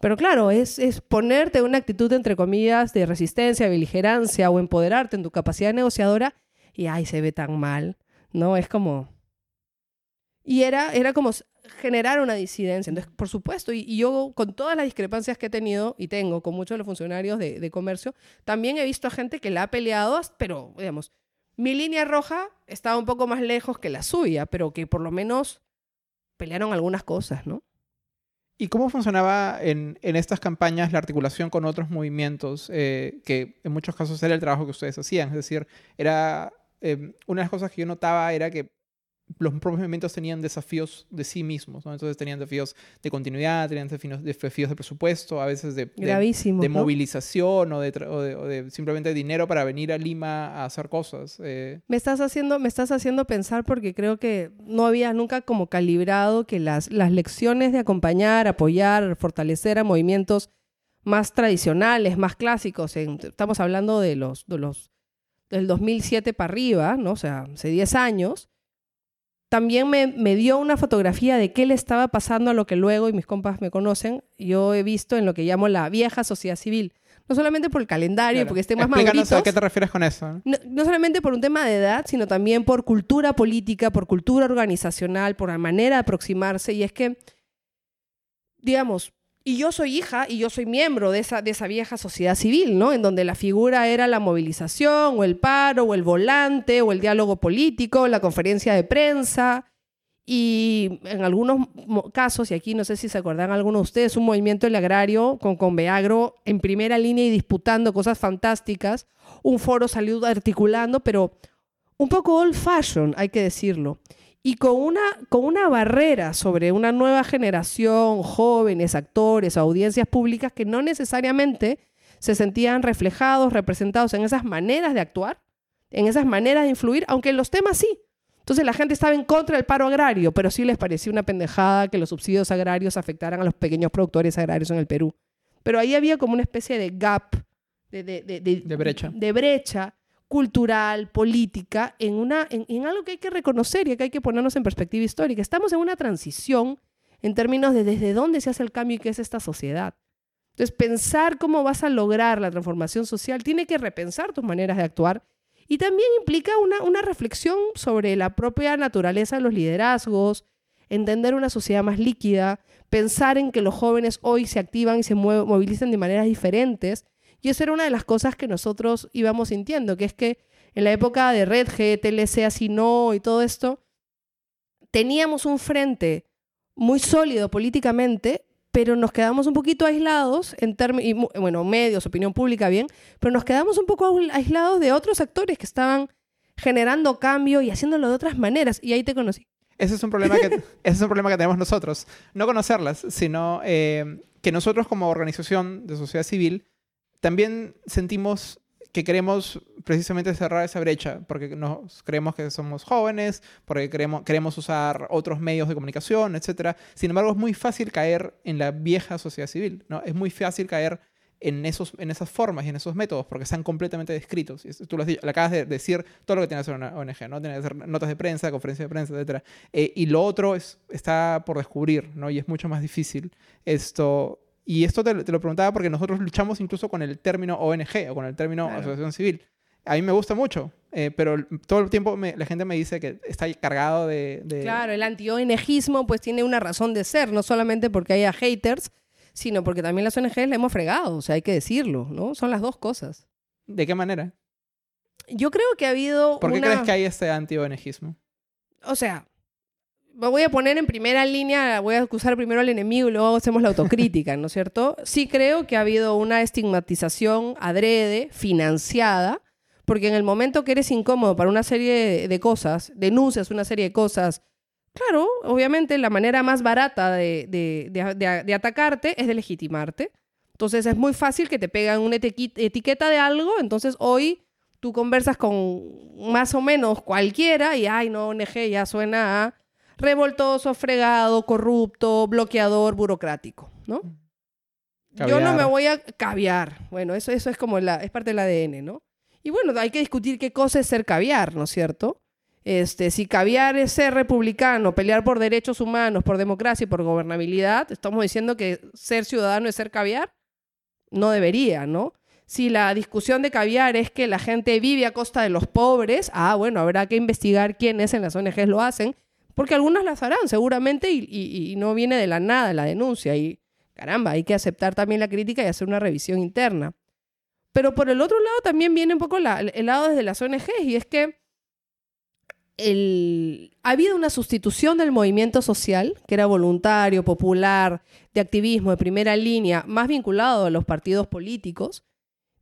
Pero claro, es, es ponerte una actitud, entre comillas, de resistencia, beligerancia o empoderarte en tu capacidad negociadora y ay, se ve tan mal, ¿no? Es como, y era, era como generar una disidencia. Entonces, por supuesto, y, yo con todas las discrepancias que he tenido y tengo con muchos de los funcionarios de, comercio, también he visto a gente que la ha peleado, pero, digamos, mi línea roja estaba un poco más lejos que la suya, pero que por lo menos pelearon algunas cosas, ¿no? ¿Y cómo funcionaba en, en estas campañas la articulación con otros movimientos, eh, que en muchos casos era el trabajo que ustedes hacían? Es decir, era eh, una de las cosas que yo notaba era que los propios movimientos tenían desafíos de sí mismos, ¿no? Entonces tenían desafíos de continuidad, tenían desafíos, de presupuesto, a veces de, de, movilización o, de, simplemente dinero para venir a Lima a hacer cosas. Eh. Me, estás haciendo, me estás haciendo pensar porque creo que no había nunca como calibrado que las, las lecciones de acompañar, apoyar, fortalecer a movimientos más tradicionales, más clásicos, estamos hablando de los, de los del 2007 para arriba, ¿no? O sea, hace 10 años, también me, me, dio una fotografía de qué le estaba pasando a lo que luego, y mis compas me conocen, yo he visto en lo que llamo la vieja sociedad civil. No solamente por el calendario, porque esté más maduritos. ¿A qué te refieres con eso? No, no, solamente por un tema de edad, sino también por cultura política, por cultura organizacional, por la manera de aproximarse. Y es que, digamos, y yo soy hija y yo soy miembro de esa, de esa vieja sociedad civil, ¿no? En donde la figura era la movilización o el paro o el volante o el diálogo político, la conferencia de prensa. Y en algunos casos, y aquí no sé si se acuerdan algunos de ustedes, un movimiento del agrario con Conveagro en primera línea y disputando cosas fantásticas. Un foro salió articulando, pero un poco old fashion, hay que decirlo y con una, con una barrera sobre una nueva generación, jóvenes, actores, audiencias públicas que no necesariamente se sentían reflejados, representados en esas maneras de actuar, en esas maneras de influir, aunque en los temas sí. Entonces la gente estaba en contra del paro agrario, pero sí les parecía una pendejada que los subsidios agrarios afectaran a los pequeños productores agrarios en el Perú. Pero ahí había como una especie de gap, de, de, de brecha. de brecha cultural, política, en, una, en, algo que hay que reconocer y que hay que ponernos en perspectiva histórica. Estamos en una transición en términos de desde dónde se hace el cambio y qué es esta sociedad. Entonces, pensar cómo vas a lograr la transformación social tiene que repensar tus maneras de actuar y también implica una, una reflexión sobre la propia naturaleza de los liderazgos, entender una sociedad más líquida, pensar en que los jóvenes hoy se activan y se movilizan de maneras diferentes y eso era una de las cosas que nosotros íbamos sintiendo, que es que en la época de Red G, TLC, así no y todo esto, teníamos un frente muy sólido políticamente, pero nos quedamos un poquito aislados en términos, bueno, medios, opinión pública, bien, pero nos quedamos un poco aislados de otros actores que estaban generando cambio y haciéndolo de otras maneras. Y ahí te conocí. Ese es un problema que, ese es un problema que tenemos nosotros. No conocerlas, sino eh, que nosotros como organización de sociedad civil también sentimos que queremos precisamente cerrar esa brecha, porque nos creemos que somos jóvenes, porque queremos, queremos usar otros medios de comunicación, etc. Sin embargo, es muy fácil caer en la vieja sociedad civil, ¿no? Es muy fácil caer en, esos, en esas formas y en esos métodos, porque están completamente descritos. Tú lo, acabas de decir todo lo que tiene que hacer una ONG, ¿no? Tiene que hacer notas de prensa, conferencias de prensa, etc. Eh, y lo otro es, está por descubrir, ¿no? Y es mucho más difícil. Esto, y esto te, lo preguntaba porque nosotros luchamos incluso con el término ONG o con el término asociación civil. A mí me gusta mucho, eh, pero todo el tiempo la gente me dice que está cargado de... de... Claro, el anti-ONGismo pues tiene una razón de ser, no solamente porque haya haters, sino porque también las ONGs le hemos fregado, o sea, hay que decirlo, ¿no? Son las dos cosas. ¿De qué manera? Yo creo que ha habido. ¿Por qué crees que hay este anti-ONGismo? O sea, voy a poner en primera línea, voy a acusar primero al enemigo y luego hacemos la autocrítica, ¿no es cierto? Sí creo que ha habido una estigmatización adrede, financiada, porque en el momento que eres incómodo para una serie de cosas, denuncias una serie de cosas, Claro, obviamente la manera más barata de, atacarte es de legitimarte. Entonces es muy fácil que te pegan una etiqueta de algo, entonces hoy tú conversas con más o menos cualquiera y, ay, no, ONG ya suena a revoltoso, fregado, corrupto, bloqueador, burocrático, ¿no? Yo no me voy a caviar. Bueno, eso, eso es como la, es parte del ADN, ¿no? Y bueno, hay que discutir qué cosa es ser caviar, ¿no es cierto? Este, si caviar es ser republicano, pelear por derechos humanos, por democracia y por gobernabilidad, estamos diciendo que ser ciudadano es ser caviar. No debería, ¿no? Si la discusión de caviar es que la gente vive a costa de los pobres, ah, bueno, habrá que investigar quiénes en las ONGs lo hacen, porque algunas las harán seguramente y, no viene de la nada la denuncia. Y caramba, hay que aceptar también la crítica y hacer una revisión interna. Pero por el otro lado también viene un poco el lado desde las ONGs y es que ha habido una sustitución del movimiento social, que era voluntario, popular, de activismo, de primera línea, más vinculado a los partidos políticos,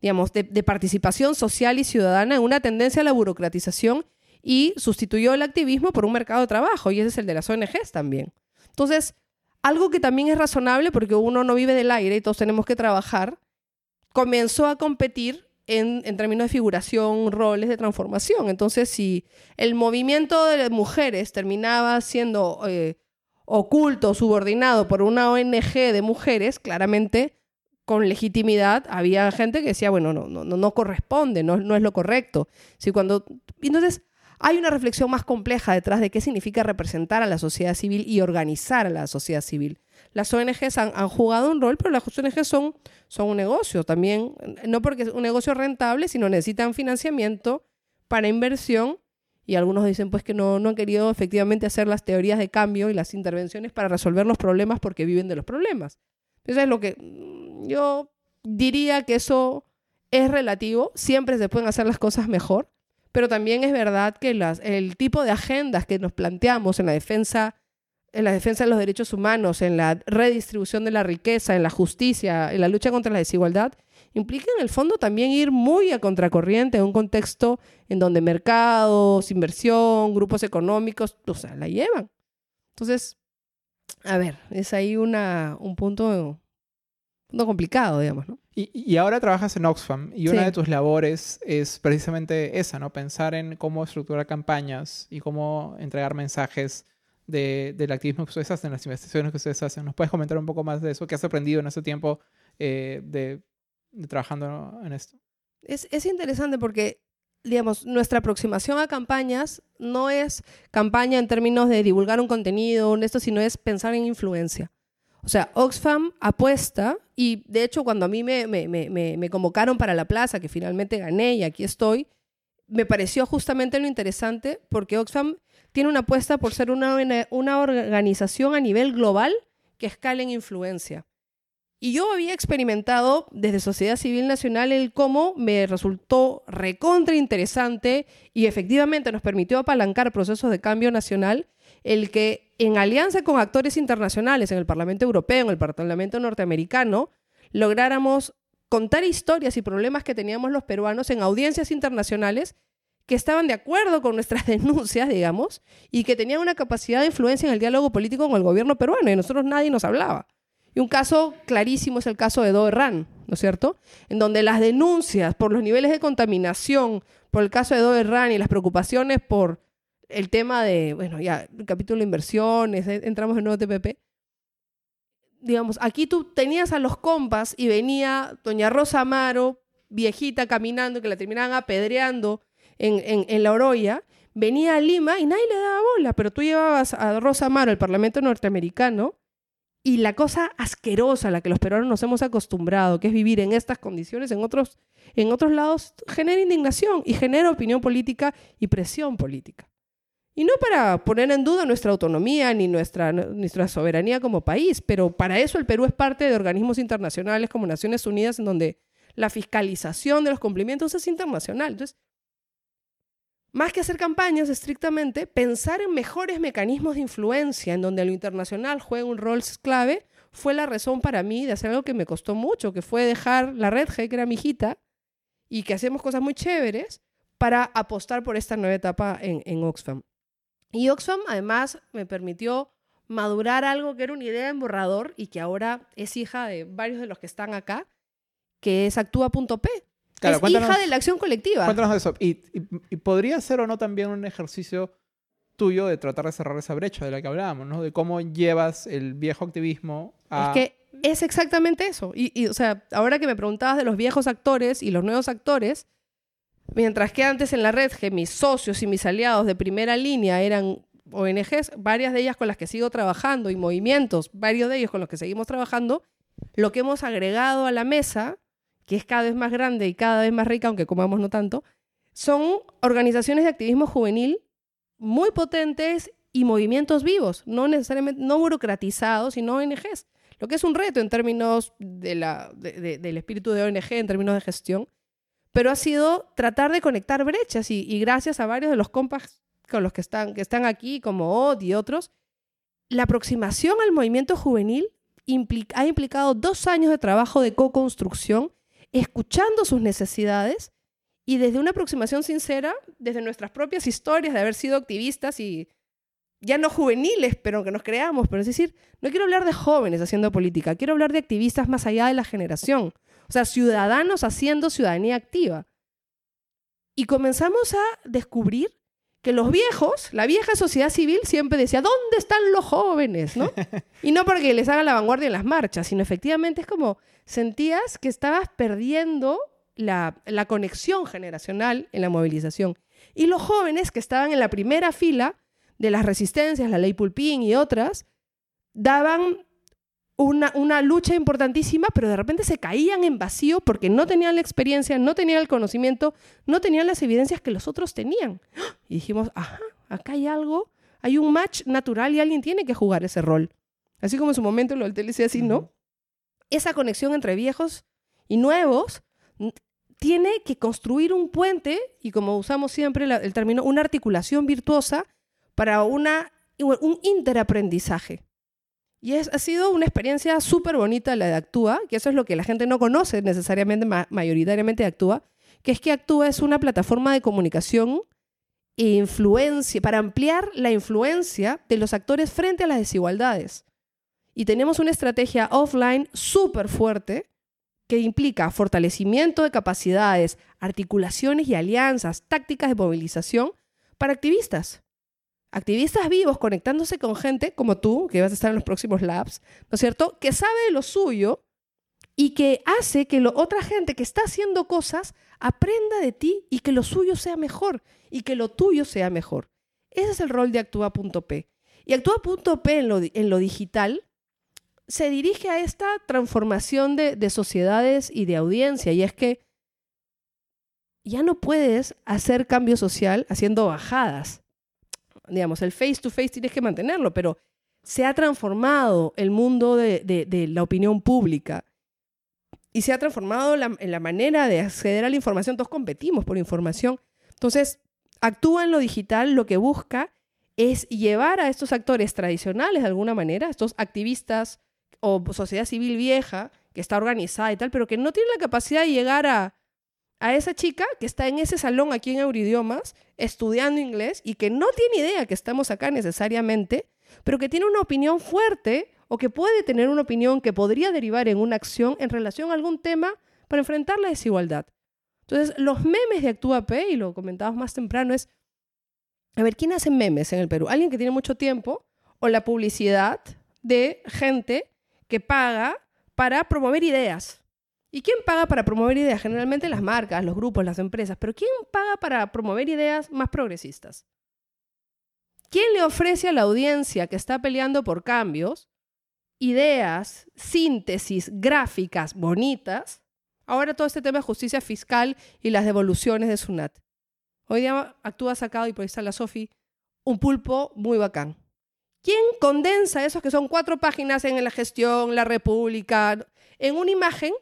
digamos, de, participación social y ciudadana en una tendencia a la burocratización y sustituyó el activismo por un mercado de trabajo, y ese es el de las ONGs también. Entonces, algo que también es razonable, porque uno no vive del aire y todos tenemos que trabajar, comenzó a competir en, términos de figuración, roles de transformación. Entonces, si el movimiento de mujeres terminaba siendo eh, oculto, subordinado por una ONG de mujeres, claramente con legitimidad había gente que decía, bueno, no, no, no corresponde, no, no es lo correcto. Si cuando... Entonces, hay una reflexión más compleja detrás de qué significa representar a la sociedad civil y organizar a la sociedad civil. Las ONGs han, jugado un rol, pero las ONGs son, son un negocio también, no porque es un negocio rentable, sino necesitan financiamiento para inversión y algunos dicen pues que no, no han querido efectivamente hacer las teorías de cambio y las intervenciones para resolver los problemas porque viven de los problemas. Eso es lo que mm, yo diría que eso es relativo, siempre se pueden hacer las cosas mejor, pero también es verdad que las, el tipo de agendas que nos planteamos en la defensa en la defensa de los derechos humanos, en la redistribución de la riqueza, en la justicia, en la lucha contra la desigualdad, implica en el fondo también ir muy a contracorriente en un contexto en donde mercados, inversión, grupos económicos, o sea, la llevan. Entonces, a ver, es ahí una, un punto no complicado, digamos, ¿no? Y, ahora trabajas en Oxfam y una de tus labores es precisamente esa, ¿no? Pensar en cómo estructurar campañas y cómo entregar mensajes de, del activismo que ustedes hacen, las investigaciones que ustedes hacen. ¿Nos puedes comentar un poco más de eso? ¿Qué has aprendido en ese tiempo eh, de, trabajando en esto? Es, es interesante porque digamos, nuestra aproximación a campañas no es campaña en términos de divulgar un contenido, esto, sino es pensar en influencia. O sea, Oxfam apuesta, y de hecho cuando a mí me, me, me, me, convocaron para la plaza, que finalmente gané y aquí estoy, me pareció justamente lo interesante porque Oxfam tiene una apuesta por ser una, una organización a nivel global que escala en influencia. Y yo había experimentado desde Sociedad Civil Nacional el cómo me resultó recontra interesante y efectivamente nos permitió apalancar procesos de cambio nacional el que en alianza con actores internacionales en el Parlamento Europeo, en el Parlamento Norteamericano, lográramos contar historias y problemas que teníamos los peruanos en audiencias internacionales que estaban de acuerdo con nuestras denuncias, digamos, y que tenían una capacidad de influencia en el diálogo político con el gobierno peruano, y nosotros nadie nos hablaba. Y un caso clarísimo es el caso de Doerran, ¿no es cierto? En donde las denuncias por los niveles de contaminación, por el caso de Doerran y las preocupaciones por el tema de, bueno, ya, el capítulo de inversiones, entramos en nuevo TPP, digamos, aquí tú tenías a los compas y venía doña Rosa Amaro, viejita caminando, que la terminaban apedreando en, en, la Oroya, venía a Lima y nadie le daba bola, pero tú llevabas a Rosa Amaro al Parlamento norteamericano y la cosa asquerosa a la que los peruanos nos hemos acostumbrado, que es vivir en estas condiciones en otros, en otros lados, genera indignación y genera opinión política y presión política. Y no para poner en duda nuestra autonomía ni nuestra, nuestra soberanía como país, pero para eso el Perú es parte de organismos internacionales como Naciones Unidas, en donde la fiscalización de los cumplimientos es internacional. Entonces, más que hacer campañas estrictamente, pensar en mejores mecanismos de influencia en donde lo internacional juega un rol clave fue la razón para mí de hacer algo que me costó mucho, que fue dejar la Red G, que era mi hijita, y que hacemos cosas muy chéveres para apostar por esta nueva etapa en, en Oxfam. Y Oxfam además me permitió madurar algo que era una idea en borrador y que ahora es hija de varios de los que están acá, que es actúa.p. es hija de la acción colectiva. Cuéntanos eso. Y, podría ser o no también un ejercicio tuyo de tratar de cerrar esa brecha de la que hablábamos, ¿no? De cómo llevas el viejo activismo a... Es que es exactamente eso. y, o sea, ahora que me preguntabas de los viejos actores y los nuevos actores, Mientras que antes en la red, que mis socios y mis aliados de primera línea eran ONGs, varias de ellas con las que sigo trabajando y movimientos, varios de ellos con los que seguimos trabajando, lo que hemos agregado a la mesa, que es cada vez más grande y cada vez más rica, aunque comamos no tanto, son organizaciones de activismo juvenil muy potentes y movimientos vivos, no necesariamente no burocratizados, sino ONGs. Lo que es un reto en términos de la, del espíritu de ONG, en términos de gestión, pero ha sido tratar de conectar brechas y, gracias a varios de los compas con los que están, que están aquí, como Od y otros, la aproximación al movimiento juvenil ha implicado dos años de trabajo de co-construcción, escuchando sus necesidades y desde una aproximación sincera, desde nuestras propias historias de haber sido activistas y ya no juveniles, pero que nos creamos, pero es decir, no quiero hablar de jóvenes haciendo política, quiero hablar de activistas más allá de la generación, o sea, ciudadanos haciendo ciudadanía activa. Y comenzamos a descubrir que los viejos, la vieja sociedad civil siempre decía, ¿dónde están los jóvenes? ¿no? Y no porque les hagan la vanguardia en las marchas, sino efectivamente es como sentías que estabas perdiendo la, la conexión generacional en la movilización. Y los jóvenes que estaban en la primera fila de las resistencias, la ley Pulpín y otras, daban una, lucha importantísima, pero de repente se caían en vacío porque no tenían la experiencia, no tenían el conocimiento, no tenían las evidencias que los otros tenían. Y dijimos, ajá, acá hay algo, hay un match natural y alguien tiene que jugar ese rol. Así como en su momento lo del TLC así, ¿no? Esa conexión entre viejos y nuevos tiene que construir un puente y como usamos siempre el término, una articulación virtuosa para una, un interaprendizaje. Y ha sido una experiencia súper bonita la de Actúa, que eso es lo que la gente no conoce necesariamente, mayoritariamente de Actúa, que es que Actúa es una plataforma de comunicación e influencia, para ampliar la influencia de los actores frente a las desigualdades. Y tenemos una estrategia offline súper fuerte que implica fortalecimiento de capacidades, articulaciones y alianzas, tácticas de movilización para activistas activistas vivos conectándose con gente como tú, que vas a estar en los próximos labs, ¿no es cierto? Que sabe lo suyo y que hace que otra gente que está haciendo cosas aprenda de ti y que lo suyo sea mejor y que lo tuyo sea mejor. Ese es el rol de Actúa.p. Y Actúa.p en lo, en lo digital se dirige a esta transformación de, de sociedades y de audiencia. Y es que ya no puedes hacer cambio social haciendo bajadas digamos, el face to face tienes que mantenerlo, pero se ha transformado el mundo de, la opinión pública y se ha transformado en la manera de acceder a la información. Todos competimos por información. Entonces, actúa en lo digital, lo que busca es llevar a estos actores tradicionales de alguna manera, estos activistas o sociedad civil vieja que está organizada y tal, pero que no tiene la capacidad de llegar a, a esa chica que está en ese salón aquí en Euridiomas estudiando inglés y que no tiene idea que estamos acá necesariamente, pero que tiene una opinión fuerte o que puede tener una opinión que podría derivar en una acción en relación a algún tema para enfrentar la desigualdad. Entonces, los memes de Actúa P, y lo comentábamos más temprano, es, a ver, ¿quién hace memes en el Perú? ¿Alguien que tiene mucho tiempo o la publicidad de gente que paga para promover ideas. ¿Y quién paga para promover ideas? Generalmente las marcas, los grupos, las empresas. Pero ¿quién paga para promover ideas más progresistas? ¿Quién le ofrece a la audiencia que está peleando por cambios ideas, síntesis, gráficas bonitas? Ahora todo este tema de justicia fiscal y las devoluciones de SUNAT. Hoy día actúa sacado, y por ahí está la Sofi, un pulpo muy bacán. ¿Quién condensa esos que son cuatro páginas en la gestión, la república, en una imagen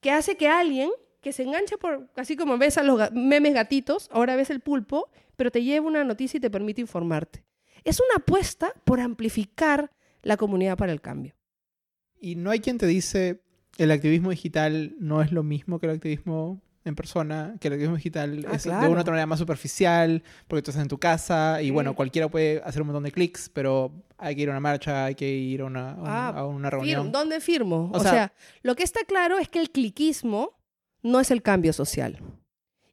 que hace que alguien que se enganche por, así como ves a los memes gatitos, ahora ves el pulpo, pero te lleva una noticia y te permite informarte. Es una apuesta por amplificar la comunidad para el cambio. Y no hay quien te dice, el activismo digital no es lo mismo que el activismo en persona, que el activismo digital ah, es de una otra manera más superficial, porque tú estás en tu casa y bueno, cualquiera puede hacer un montón de clics, pero hay que ir a una marcha, hay que ir a una, a una, ah, reunión. ¿Dónde firmo? O, sea, lo que está claro es que el cliquismo no es el cambio social.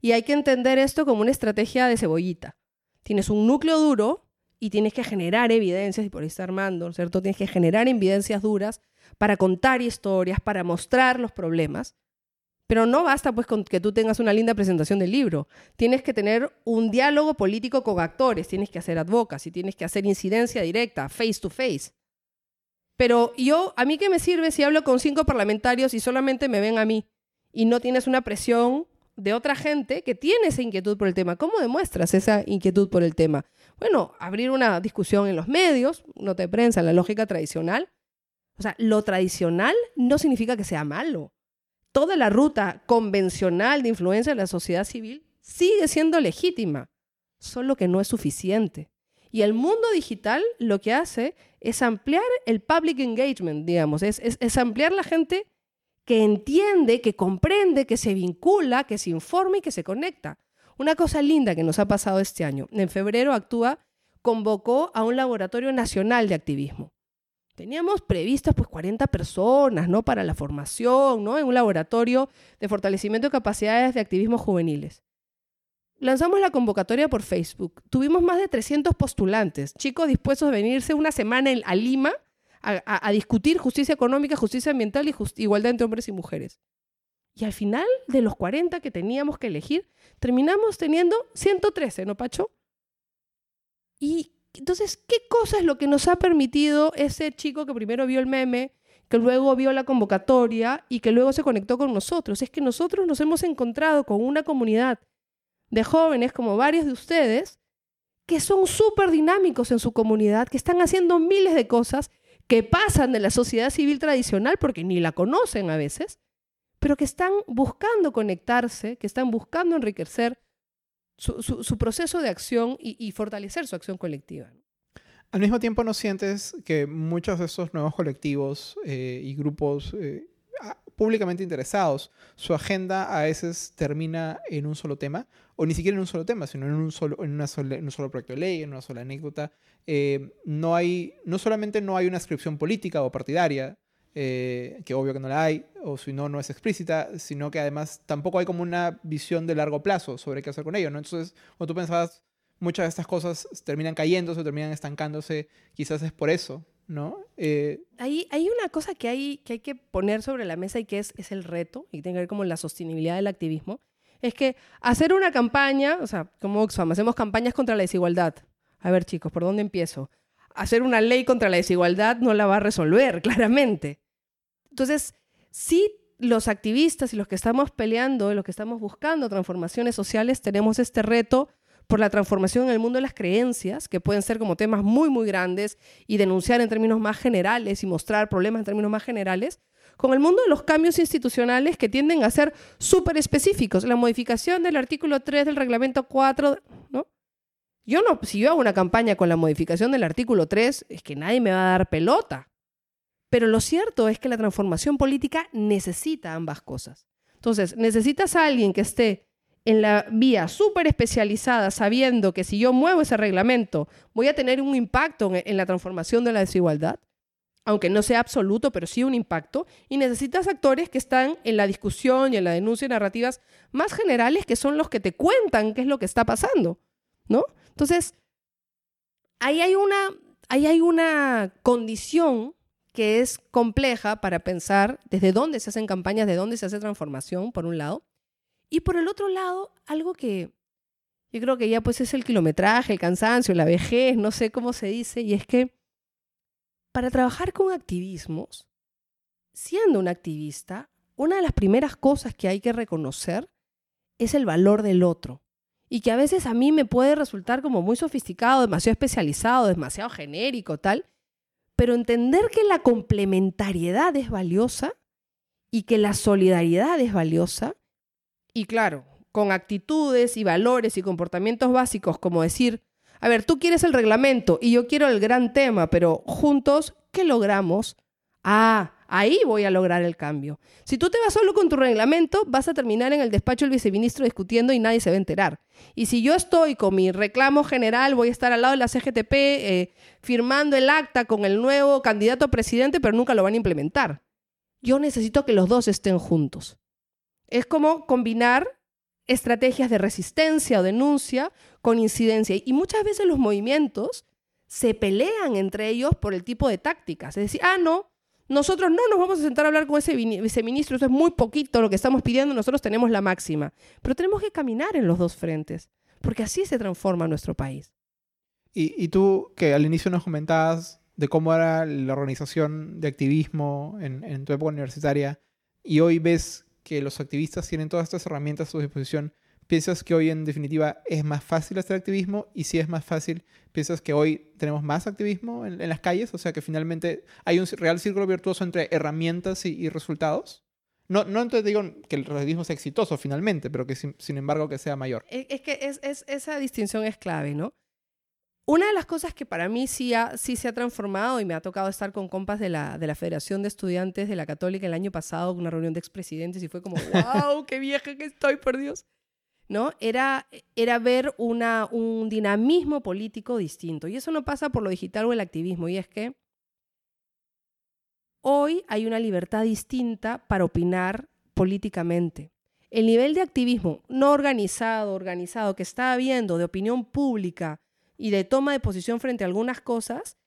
Y hay que entender esto como una estrategia de cebollita. Tienes un núcleo duro y tienes que generar evidencias, y por ahí está Armando, ¿cierto? Tienes que generar evidencias duras para contar historias, para mostrar los problemas. Pero no basta pues con que tú tengas una linda presentación del libro. Tienes que tener un diálogo político con actores, tienes que hacer advocacy, tienes que hacer incidencia directa, face to face. Pero yo, ¿a mí qué me sirve si hablo con cinco parlamentarios y solamente me ven a mí? Y no tienes una presión de otra gente que tiene esa inquietud por el tema. ¿Cómo demuestras esa inquietud por el tema? Bueno, abrir una discusión en los medios, no te prensa, la lógica tradicional. O sea, lo tradicional no significa que sea malo toda la ruta convencional de influencia de la sociedad civil sigue siendo legítima, solo que no es suficiente. Y el mundo digital lo que hace es ampliar el public engagement, digamos, es, es, ampliar la gente que entiende, que comprende, que se vincula, que se informa y que se conecta. Una cosa linda que nos ha pasado este año. En febrero Actúa convocó a un laboratorio nacional de activismo. Teníamos previstas pues 40 personas, ¿no? Para la formación, ¿no? En un laboratorio de fortalecimiento de capacidades de activismo juveniles. Lanzamos la convocatoria por Facebook. Tuvimos más de 300 postulantes, chicos dispuestos a venirse una semana a Lima a, discutir justicia económica, justicia ambiental y igualdad entre hombres y mujeres. Y al final de los 40 que teníamos que elegir, terminamos teniendo 113, ¿no, Pacho? Y entonces, ¿qué cosa es lo que nos ha permitido ese chico que primero vio el meme, que luego vio la convocatoria y que luego se conectó con nosotros? Es que nosotros nos hemos encontrado con una comunidad de jóvenes como varios de ustedes que son súper dinámicos en su comunidad, que están haciendo miles de cosas que pasan de la sociedad civil tradicional porque ni la conocen a veces, pero que están buscando conectarse, que están buscando enriquecer su, proceso de acción y, fortalecer su acción colectiva. Al mismo tiempo, ¿no sientes que muchos de estos nuevos colectivos eh, y grupos eh, públicamente interesados, su agenda a veces termina en un solo tema, o ni siquiera en un solo tema, sino en un solo, en una un solo proyecto de ley, en una sola anécdota? Eh, no, hay, no solamente no hay una inscripción política o partidaria, eh, que obvio que no la hay, o si no, no es explícita, sino que además tampoco hay como una visión de largo plazo sobre qué hacer con ello, ¿no? Entonces, cuando tú pensabas, muchas de estas cosas terminan cayéndose, terminan estancándose, quizás es por eso, ¿no? Eh, hay, hay una cosa que hay, que hay que poner sobre la mesa y que es, es el reto, y tiene que ver como la sostenibilidad del activismo, es que hacer una campaña, o sea, como Oxfam, hacemos campañas contra la desigualdad. A ver, chicos, ¿por dónde empiezo? Hacer una ley contra la desigualdad no la va a resolver, claramente. Entonces, sí, los activistas y los que estamos peleando, los que estamos buscando transformaciones sociales, tenemos este reto por la transformación en el mundo de las creencias, que pueden ser como temas muy, muy grandes, y denunciar en términos más generales y mostrar problemas en términos más generales, con el mundo de los cambios institucionales que tienden a ser súper específicos. La modificación del artículo 3 del reglamento 4, ¿no? Yo no, si yo hago una campaña con la modificación del artículo 3, es que nadie me va a dar pelota. Pero lo cierto es que la transformación política necesita ambas cosas. Entonces, necesitas a alguien que esté en la vía súper especializada, sabiendo que si yo muevo ese reglamento, voy a tener un impacto en, la transformación de la desigualdad, aunque no sea absoluto, pero sí un impacto, y necesitas actores que están en la discusión y en la denuncia de narrativas más generales, que son los que te cuentan qué es lo que está pasando, ¿no? Entonces, ahí hay una, ahí hay una condición que es compleja para pensar desde dónde se hacen campañas, de dónde se hace transformación, por un lado. Y por el otro lado, algo que yo creo que ya pues es el kilometraje, el cansancio, la vejez, no sé cómo se dice, y es que para trabajar con activismos, siendo un activista, una de las primeras cosas que hay que reconocer es el valor del otro. Y que a veces a mí me puede resultar como muy sofisticado, demasiado especializado, demasiado genérico, tal. Pero entender que la complementariedad es valiosa y que la solidaridad es valiosa. Y claro, con actitudes y valores y comportamientos básicos como decir, a ver, tú quieres el reglamento y yo quiero el gran tema, pero juntos, ¿qué logramos? Ah, Ahí voy a lograr el cambio. Si tú te vas solo con tu reglamento, vas a terminar en el despacho del viceministro discutiendo y nadie se va a enterar. Y si yo estoy con mi reclamo general, voy a estar al lado de la CGTP eh, firmando el acta con el nuevo candidato a presidente, pero nunca lo van a implementar. Yo necesito que los dos estén juntos. Es como combinar estrategias de resistencia o denuncia con incidencia. Y muchas veces los movimientos se pelean entre ellos por el tipo de tácticas. Es decir, ah, no, nosotros no nos vamos a sentar a hablar con ese viceministro, eso es muy poquito lo que estamos pidiendo, nosotros tenemos la máxima. Pero tenemos que caminar en los dos frentes, porque así se transforma nuestro país. Y, tú, que al inicio nos comentabas de cómo era la organización de activismo en, tu época universitaria, y hoy ves que los activistas tienen todas estas herramientas a su disposición, ¿Piensas que hoy en definitiva es más fácil hacer activismo? Y si es más fácil, ¿piensas que hoy tenemos más activismo en, las calles? O sea, que finalmente hay un real círculo virtuoso entre herramientas y, resultados. No, no entonces digo que el activismo sea exitoso finalmente, pero que sin, embargo que sea mayor. Es, que es, esa distinción es clave, ¿no? Una de las cosas que para mí sí, sí se ha transformado y me ha tocado estar con compas de la, de la Federación de Estudiantes de la Católica el año pasado, una reunión de expresidentes y fue como, wow, qué vieja que estoy, por Dios. ¿No? Era, era ver una, un dinamismo político distinto. Y eso no pasa por lo digital o el activismo, y es que hoy hay una libertad distinta para opinar políticamente. El nivel de activismo no organizado, organizado, que está habiendo de opinión pública y de toma de posición frente a algunas cosas,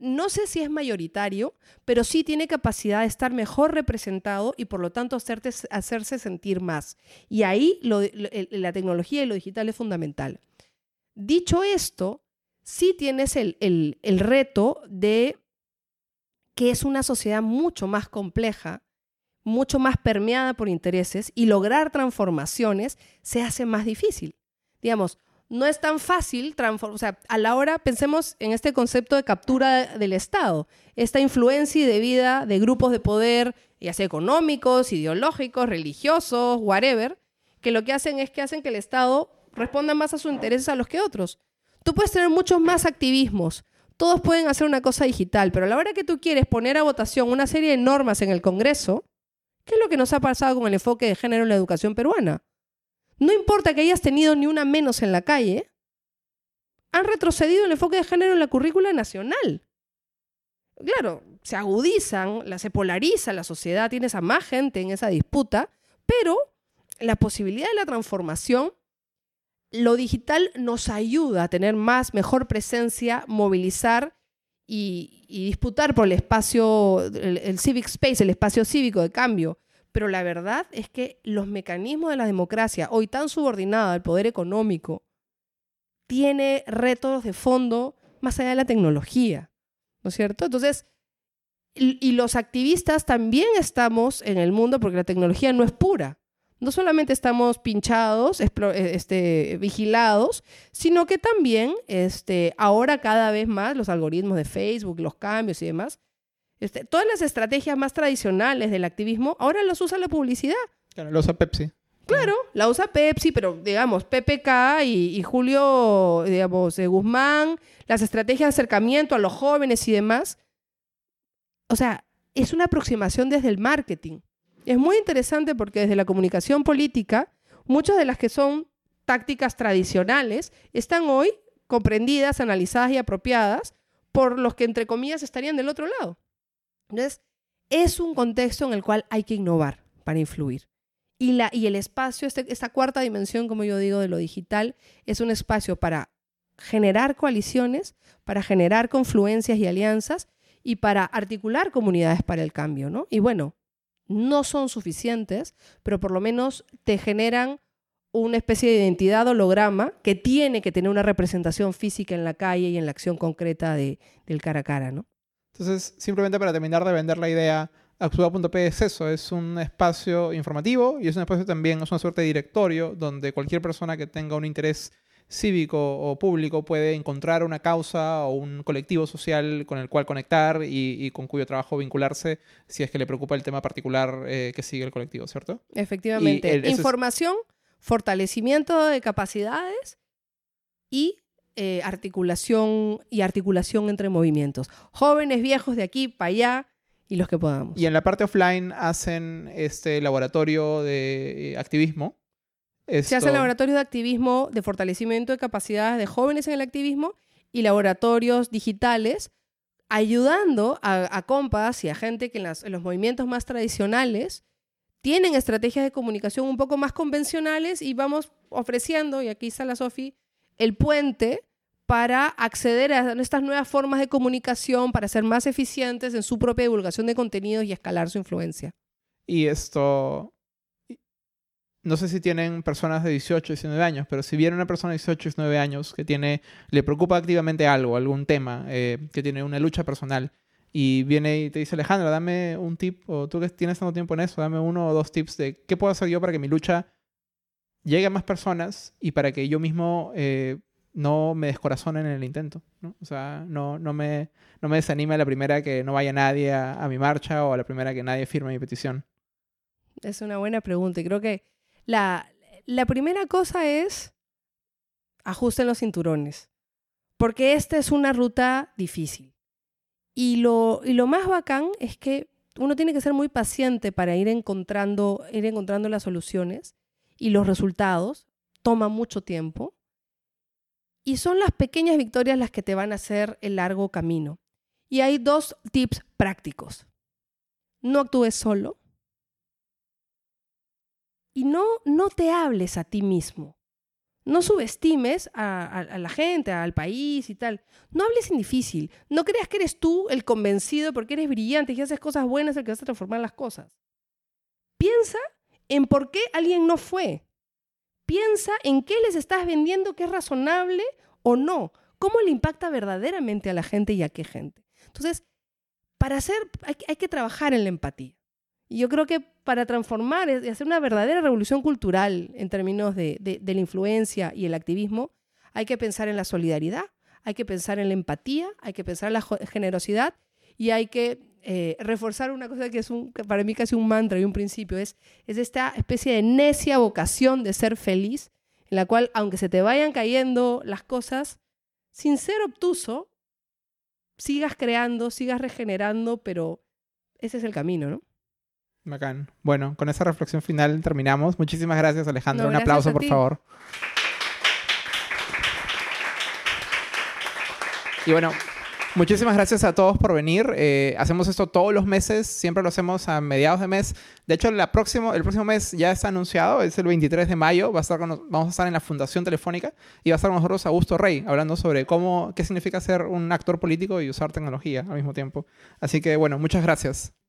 no sé si es mayoritario, pero sí tiene capacidad de estar mejor representado y por lo tanto hacerse sentir más. Y ahí la tecnología y lo digital es fundamental. Dicho esto, sí tienes el, el reto de que es una sociedad mucho más compleja, mucho más permeada por intereses y lograr transformaciones se hace más difícil. Digamos, no es tan fácil transformar, o sea, a la hora pensemos en este concepto de captura del Estado, esta influencia y vida de grupos de poder, ya sea económicos, ideológicos, religiosos, whatever, que lo que hacen es que hacen que el Estado responda más a sus intereses a los que otros. Tú puedes tener muchos más activismos, todos pueden hacer una cosa digital, pero a la hora que tú quieres poner a votación una serie de normas en el Congreso, ¿qué es lo que nos ha pasado con el enfoque de género en la educación peruana? No importa que hayas tenido ni una menos en la calle, han retrocedido el enfoque de género en la currícula nacional. Claro, se agudizan, se polariza la sociedad, tienes a más gente en esa disputa, pero la posibilidad de la transformación, lo digital nos ayuda a tener más, mejor presencia, movilizar y, disputar por el espacio, el civic space, el espacio cívico de cambio pero la verdad es que los mecanismos de la democracia, hoy tan subordinada al poder económico, tiene retos de fondo más allá de la tecnología, ¿no es cierto? Entonces, y, los activistas también estamos en el mundo porque la tecnología no es pura. No solamente estamos pinchados, eh, este, vigilados, sino que también este, ahora cada vez más los algoritmos de Facebook, los cambios y demás, este, todas las estrategias más tradicionales del activismo ahora las usa la publicidad. Claro, la usa Pepsi. Claro, la usa Pepsi, pero digamos, PPK y, Julio, digamos, eh, Guzmán, las estrategias de acercamiento a los jóvenes y demás. O sea, es una aproximación desde el marketing. Es muy interesante porque desde la comunicación política, muchas de las que son tácticas tradicionales están hoy comprendidas, analizadas y apropiadas por los que, entre comillas, estarían del otro lado. Entonces, es un contexto en el cual hay que innovar para influir. Y, la, y el espacio, este, esta cuarta dimensión, como yo digo, de lo digital, es un espacio para generar coaliciones, para generar confluencias y alianzas y para articular comunidades para el cambio, ¿no? Y bueno, no son suficientes, pero por lo menos te generan una especie de identidad holograma que tiene que tener una representación física en la calle y en la acción concreta de, del cara a cara, ¿no? Entonces, simplemente para terminar de vender la idea, Actúa.p es eso, es un espacio informativo y es un espacio también, es una suerte de directorio donde cualquier persona que tenga un interés cívico o público puede encontrar una causa o un colectivo social con el cual conectar y, con cuyo trabajo vincularse si es que le preocupa el tema particular eh, que sigue el colectivo, ¿cierto? Efectivamente. Información, fortalecimiento de capacidades y eh, articulación y articulación entre movimientos. Jóvenes, viejos, de aquí para allá y los que podamos. Y en la parte offline hacen este laboratorio de eh, activismo. Se hace laboratorio de activismo, de fortalecimiento de capacidades de jóvenes en el activismo y laboratorios digitales, ayudando a, compas y a gente que en, en los movimientos más tradicionales tienen estrategias de comunicación un poco más convencionales y vamos ofreciendo, y aquí está la Sofi, el puente para acceder a estas nuevas formas de comunicación, para ser más eficientes en su propia divulgación de contenidos y escalar su influencia. Y esto, no sé si tienen personas de 18, 19 años, pero si viene una persona de 18, 19 años que tiene, le preocupa activamente algo, algún tema, eh, que tiene una lucha personal, y viene y te dice, Alejandra, dame un tip, o tú que tienes tanto tiempo en eso, dame uno o dos tips de qué puedo hacer yo para que mi lucha llegue a más personas y para que yo mismo eh, no me descorazonen en el intento, ¿no? O sea, no, no, me, no me desanime a la primera que no vaya nadie a, mi marcha o a la primera que nadie firme mi petición. Es una buena pregunta y creo que la, la primera cosa es ajusten los cinturones, porque esta es una ruta difícil. Y lo, y lo más bacán es que uno tiene que ser muy paciente para ir encontrando, ir encontrando las soluciones y los resultados. Toma mucho tiempo y son las pequeñas victorias las que te van a hacer el largo camino. Y hay dos tips prácticos. No actúes solo. Y no, no te hables a ti mismo. No subestimes a, la gente, al país y tal. No hables en difícil. No creas que eres tú el convencido porque eres brillante y haces cosas buenas el que vas a transformar las cosas. Piensa en por qué alguien no fue. Piensa en qué les estás vendiendo que es razonable o no. ¿Cómo le impacta verdaderamente a la gente y a qué gente? Entonces, para hacer, hay, que trabajar en la empatía. Y yo creo que para transformar y hacer una verdadera revolución cultural en términos de, la influencia y el activismo, hay que pensar en la solidaridad, hay que pensar en la empatía, hay que pensar en la generosidad y hay que eh, reforzar una cosa que es un, para mí casi un mantra y un principio, es, es esta especie de necia vocación de ser feliz, en la cual, aunque se te vayan cayendo las cosas, sin ser obtuso, sigas creando, sigas regenerando, pero ese es el camino, ¿no? Bacán. Bueno, con esa reflexión final terminamos. Muchísimas gracias, Alejandro. un aplauso, por favor. Y bueno, Muchísimas gracias a todos por venir. Eh, hacemos esto todos los meses, siempre lo hacemos a mediados de mes. De hecho, la próximo, el próximo mes ya está anunciado, es el 23 de mayo. Va a estar vamos a estar en la Fundación Telefónica y va a estar con nosotros Augusto Rey, hablando sobre cómo, qué significa ser un actor político y usar tecnología al mismo tiempo. Así que, bueno, muchas gracias.